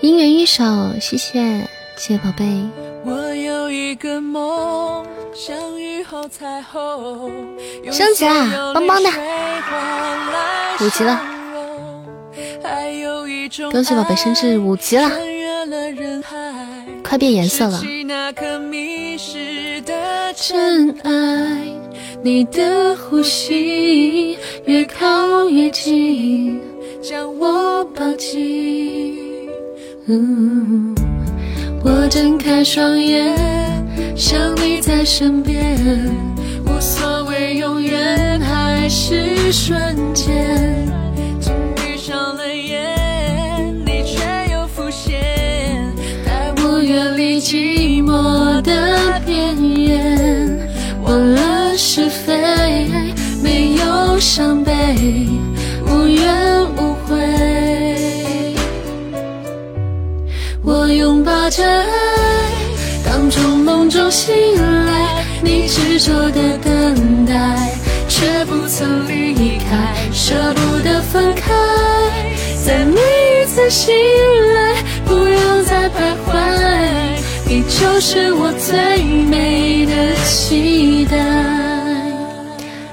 姻缘一首，谢谢谢谢宝贝。升级啦，棒棒的，五级了，恭喜宝贝升至五级了，快变颜色了。真爱，你的呼吸越靠越近。将我抱紧，我睁开双眼，想你在身边，无所谓永远还是瞬间。紧闭上了眼，你却又浮现，带我远离寂寞的边缘，忘了是非，没有伤悲，无怨拥抱着爱，当从梦中醒来，你执着的等待，却不曾离开，舍不得分开。在每一次醒来，不要再徘徊，你就是我最美的期待。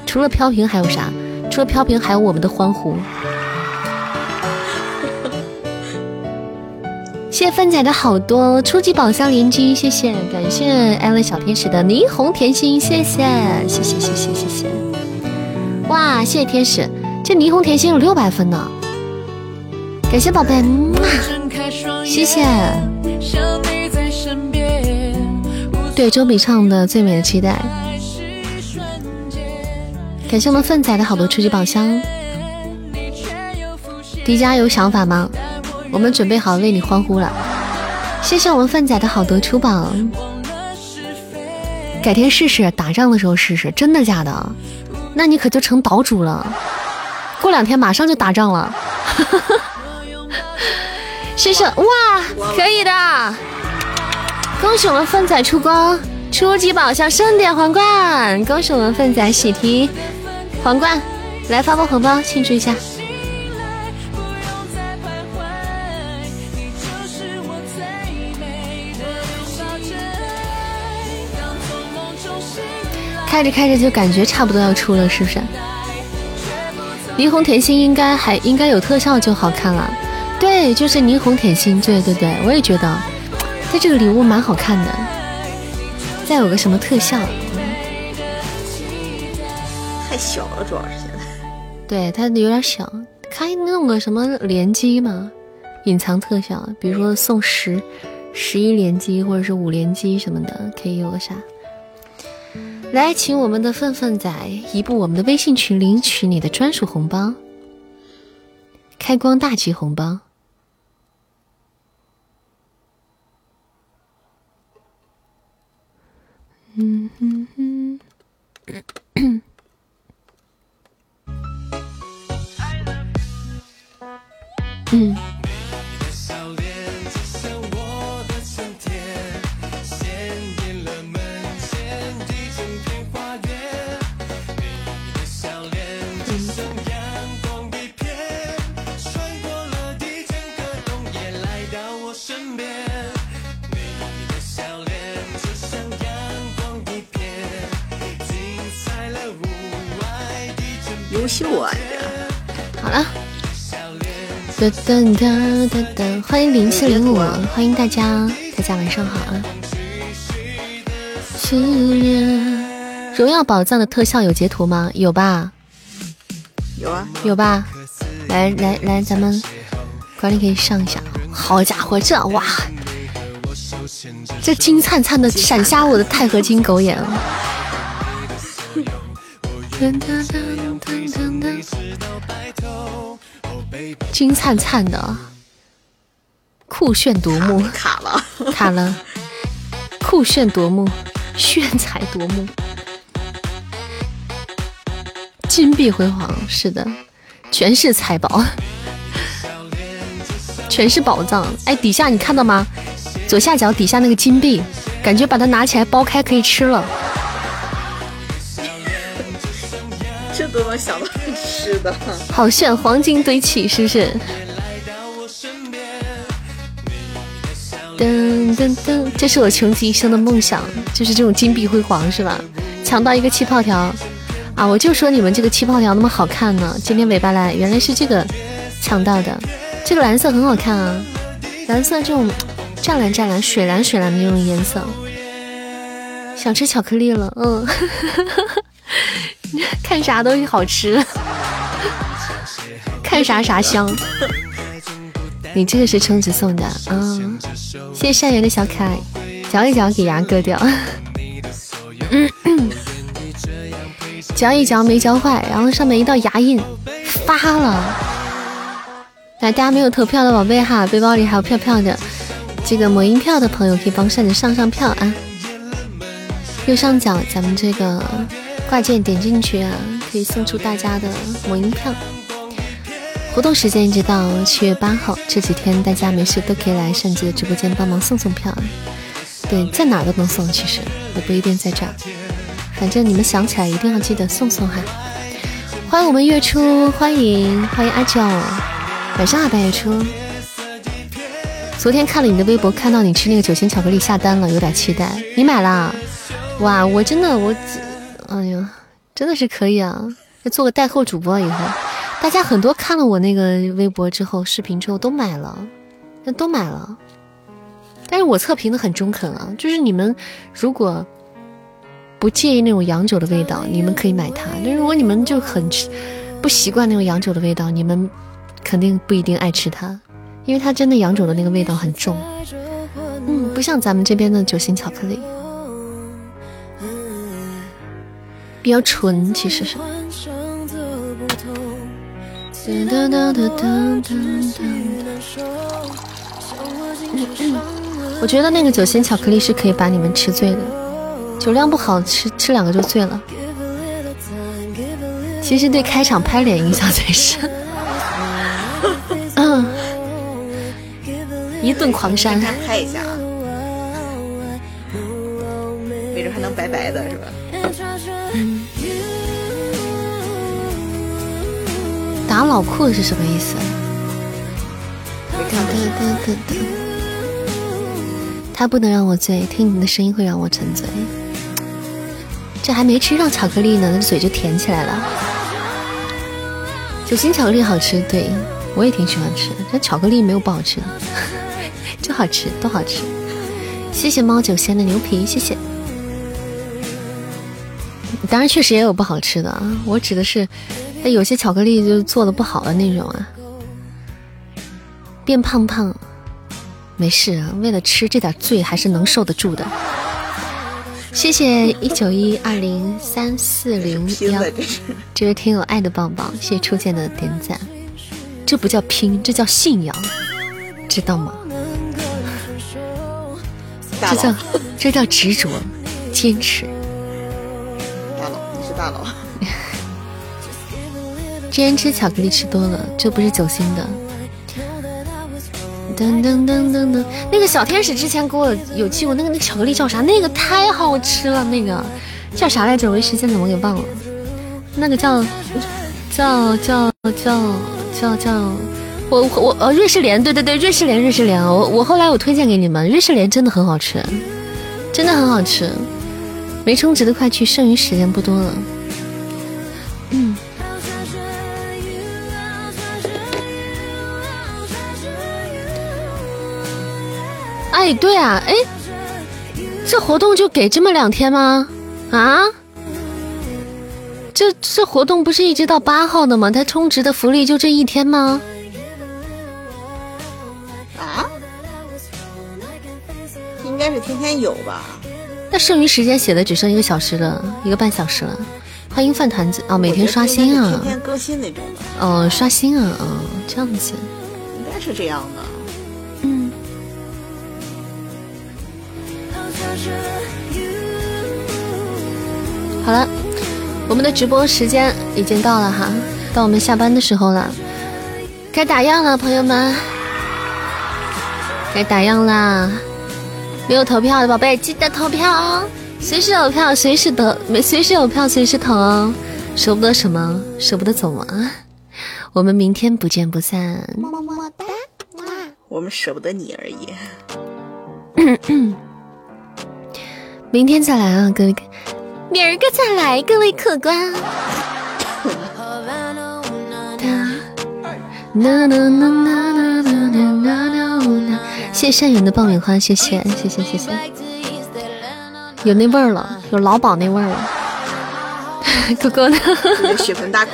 除了飘屏还有啥？除了飘屏还有我们的欢呼。谢谢粪仔的好多初级宝箱连击，谢谢，感谢艾伦小天使的霓虹甜心，谢谢，谢谢，谢谢，谢谢，哇，谢谢天使，这霓虹甜心有六百分呢，感谢宝贝，谢谢。对，周笔畅的最美的期待，感谢我们粪仔的好多初级宝箱，迪迦有想法吗？我们准备好为你欢呼了，谢谢我们范仔的好多出宝，改天试试打仗的时候试试，真的假的？那你可就成岛主了，过两天马上就打仗了。谢谢哇，可以的，恭喜我们粪仔出光，初级宝箱盛典皇冠，恭喜我们粪仔喜提皇冠，来发波红包庆祝一下。开着开着就感觉差不多要出了，是不是？霓虹甜心应该还应该有特效就好看了。对，就是霓虹甜心，对对对，我也觉得，它这个礼物蛮好看的。再有个什么特效？
太小了，主要是现在。
对，它有点小，可以弄个什么连击嘛？隐藏特效，比如说送十十一连击或者是五连击什么的，可以有个啥？来，请我们的粪粪仔移步我们的微信群，领取你的专属红包，开光大吉红包。嗯嗯嗯。嗯。噔噔噔噔噔，欢迎零七零五，欢迎大家，大家晚上好啊！荣耀宝藏的特效有截图吗？有吧？
有啊，
有吧？来来来，咱们管理可以上一下。好家伙，这哇，这金灿灿的闪瞎我的钛合金狗眼。金灿灿的，酷炫夺目，
卡了，
卡了，酷炫夺目，炫彩夺目，金碧辉煌，是的，全是财宝，全是宝藏。哎，底下你看到吗？左下角底下那个金币，感觉把它拿起来剥开可以吃了。
都能想到吃的，
好炫，黄金堆砌是不是？噔噔噔，这是我穷极一生的梦想，就是这种金碧辉煌，是吧？抢到一个气泡条啊！我就说你们这个气泡条那么好看呢。今天尾巴来，原来是这个抢到的。这个蓝色很好看啊，蓝色这种湛蓝湛蓝、水蓝水蓝的那种颜色。想吃巧克力了，嗯。看啥东西好吃，看啥啥香。你这个是充值送的，嗯，谢谢善缘的小可爱，嚼一嚼给牙割掉，嚼一嚼没嚼坏，然后上面一道牙印发了。来，大家没有投票的宝贝哈，背包里还有票票的，这个魔音票的朋友可以帮善子上上票啊。右上角咱们这个。挂件点进去啊，可以送出大家的魔音票。活动时间一直到七月八号，这几天大家没事都可以来善子的直播间帮忙送送票。对，在哪都能送，其实也不一定在这儿。反正你们想起来一定要记得送送哈。欢迎我们月初，欢迎欢迎阿九，晚上好，白月初。昨天看了你的微博，看到你吃那个酒心巧克力下单了，有点期待。你买了？哇，我真的我。哎呀，真的是可以啊！做个带货主播以后，大家很多看了我那个微博之后，视频之后都买了，那都买了。但是我测评的很中肯啊，就是你们如果不介意那种洋酒的味道，你们可以买它；那如果你们就很不习惯那种洋酒的味道，你们肯定不一定爱吃它，因为它真的洋酒的那个味道很重。嗯，不像咱们这边的酒心巧克力。比较纯，其实是。我觉得那个酒心巧克力是可以把你们吃醉的，酒量不好吃吃两个就醉了。其实对开场拍脸影响最深，嗯，一顿狂扇。
拍一下啊，没准还能白白的，是吧？
打老酷是什么意思？他不能让我醉，听你的声音会让我沉醉。这还没吃上巧克力呢，那嘴就甜起来了。酒心巧克力好吃，对我也挺喜欢吃的。这巧克力没有不好吃的，就好吃，都好吃。谢谢猫酒仙的牛皮，谢谢。当然，确实也有不好吃的啊。我指的是，那有些巧克力就做的不好的那种啊。变胖胖，没事啊。为了吃这点罪，还是能受得住的。谢谢一九一二零三四零幺，这位听友爱的棒棒，谢谢初见的点赞。这不叫拼，这叫信仰，知道吗？这叫这叫执着，坚持。
大佬，你是大佬，
之前吃巧克力吃多了，这不是酒心的。噔噔噔噔噔，那个小天使之前给我有寄过那个那巧克力叫啥？那个太好吃了，那个叫啥来着？我一时间怎么给忘了？那个叫叫叫叫叫叫，我我呃瑞士莲，对对对，瑞士莲瑞士莲，我我后来我推荐给你们，瑞士莲真的很好吃，真的很好吃。没充值的快去，剩余时间不多了。嗯。哎，对啊，哎，这活动就给这么两天吗？啊？这这活动不是一直到八号的吗？它充值的福利就这一天吗？
啊？应该是天天有吧？
那剩余时间写的只剩一个小时了，一个半小时了。欢迎饭团子哦，每天刷新
啊，天天更新那种的。
哦，刷新啊，哦，这样子。
应该是这样的。
好了，我们的直播时间已经到了哈，到我们下班的时候了，该打烊了，朋友们，该打烊啦！没有投票的宝贝记得投票哦，随时有票随时得，没随时有票随时投哦，舍不得什么？舍不得走吗？我们明天不见不散，么么哒，
我们舍不得你而已。
明天再来啊，各位，明儿个再来，各位客官。谢谢善缘的爆米花，谢谢谢谢谢谢，有那味儿了，有老鸨那味儿了。哥哥呢？
血盆大口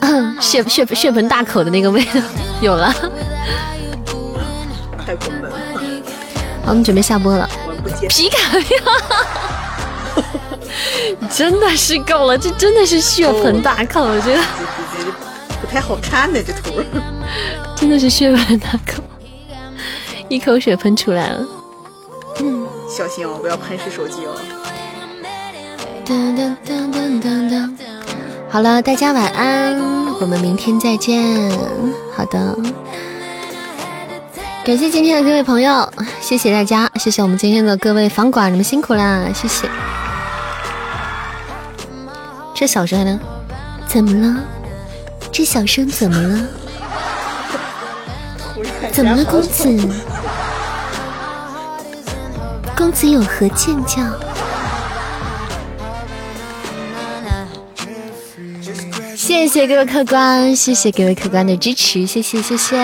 吗？血血血盆大口的那个味道有了。
太过分了。
好，我们准备下播了。皮卡呀，真的是够了，这真的是血盆大口，我觉得
不太好看呢，这图
真的是血盆大口，一口血喷出来了。
嗯，小心哦，不要喷湿手机哦。
好了，大家晚安，我们明天再见。好的。感谢今天的各位朋友，谢谢大家，谢谢我们今天的各位房管，你们辛苦啦，谢谢。这小声呢？怎么了？这小声怎么了？怎么了，公子？公子有何见教？谢谢各位客官，谢谢各位客官的支持，谢谢谢谢，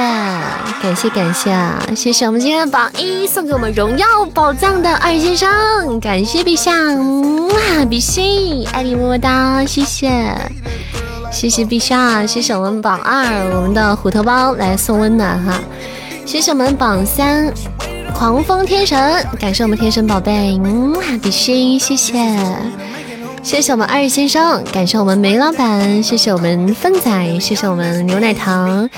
感谢感谢。啊！谢谢我们今天的榜一送给我们荣耀宝藏的二先生，感谢陛下，哇，比心，爱你么么哒，谢谢，谢谢陛下，谢谢我们榜二，我们的虎头包来送温暖哈，谢谢我们榜三，狂风天神，感谢我们天神宝贝，哇，比心，谢谢。谢谢我们二先生，感谢我们梅老板，谢谢我们粪仔，谢谢我们牛奶糖，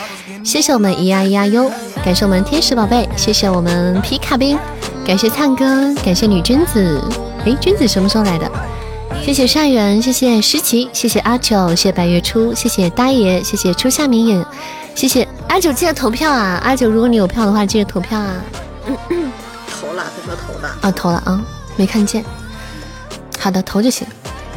谢谢我们咿呀咿呀哟，感谢我们天使宝贝，谢谢我们皮卡兵，感谢灿哥，感谢女君子，哎，君子什么时候来的？谢谢善缘，谢谢诗琪，谢谢阿九，谢谢白月初，谢谢大爷，谢谢初夏明影，谢谢阿九，记得投票啊！阿九，如果你有票的话，记得投票啊！
投了，他说投了
啊，投了啊，没看见。好的，投就行。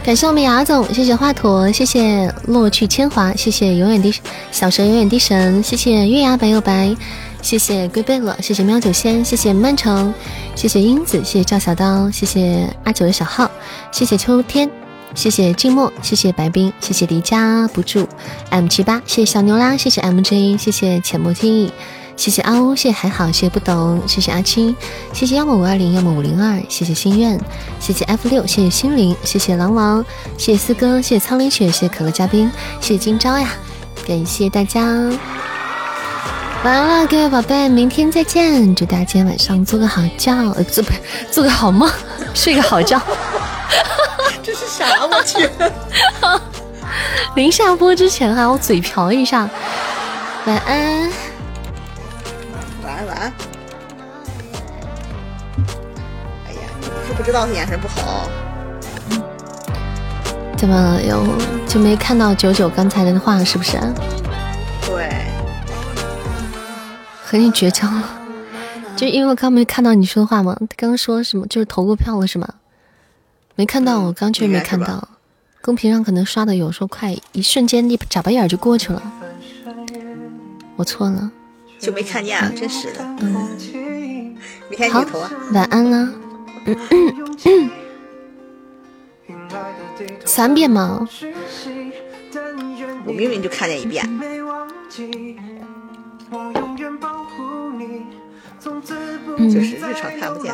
感谢我们雅总，谢谢华佗，谢谢落去铅华，谢谢永远的小蛇永远的神，谢谢月牙白又白，谢谢龟贝勒，谢谢喵九仙，谢谢曼城，谢谢英子，谢谢赵小刀，谢谢阿九的小号，谢谢秋天，谢谢静默，谢谢白冰，谢谢离家不住 M 七八，谢谢小牛啦，谢谢 MJ，谢谢浅墨听意。谢谢阿欧，谢谢还好，谢谢不懂，谢谢阿青，谢谢要么五二零，要么五零二，谢谢心愿，谢谢 F 六，谢谢心灵，谢谢狼王，谢谢四哥，谢谢苍林雪，谢谢可乐嘉宾，谢谢今朝呀，感谢大家，晚安了，各位宝贝，明天再见，祝大家今天晚上做个好觉，呃，做不做个好梦，睡个好觉。
这是啥？我去！
临下播之前哈，我嘴瓢一下，晚安。
晚安。哎呀，你不是不知道他眼神不好？
怎么有就没看到九九刚才的话是不是？
对。
和你绝交了？就因为我刚没看到你说的话吗？他刚刚说什么？就是投过票了是吗？没看到，我刚确实没看到。公屏上可能刷的有时候快，一瞬间一眨巴眼就过去了。我错了。
就没看见，真是的。嗯，没看
见
头啊。
晚安了。嗯嗯嗯。三遍吗？
我明明就看见一遍。就是日常看不见。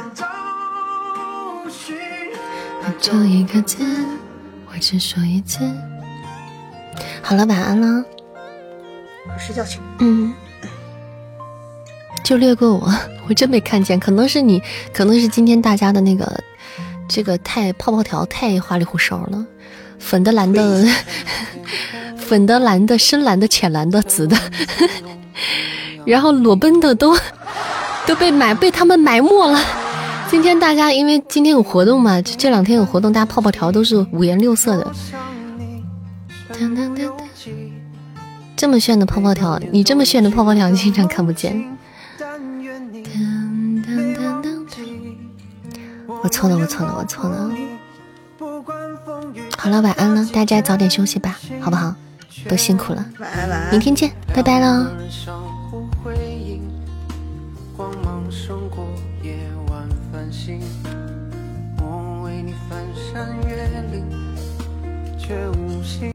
就一个字，我只说一次。好了，晚安了。
睡觉去。
嗯，就略过我，我真没看见。可能是你，可能是今天大家的那个这个太泡泡条太花里胡哨了，粉的、蓝的、粉的、蓝的、深蓝的、浅蓝的、紫的，然后裸奔的都都被埋被他们埋没了。今天大家因为今天有活动嘛，这两天有活动，大家泡泡条都是五颜六色的。这么炫的泡泡条，你这么炫的泡泡条，你经常看不见。我错了，我错了，我错了。好了，晚安了，大家早点休息吧，好不好？都辛苦了，明天见，拜拜喽。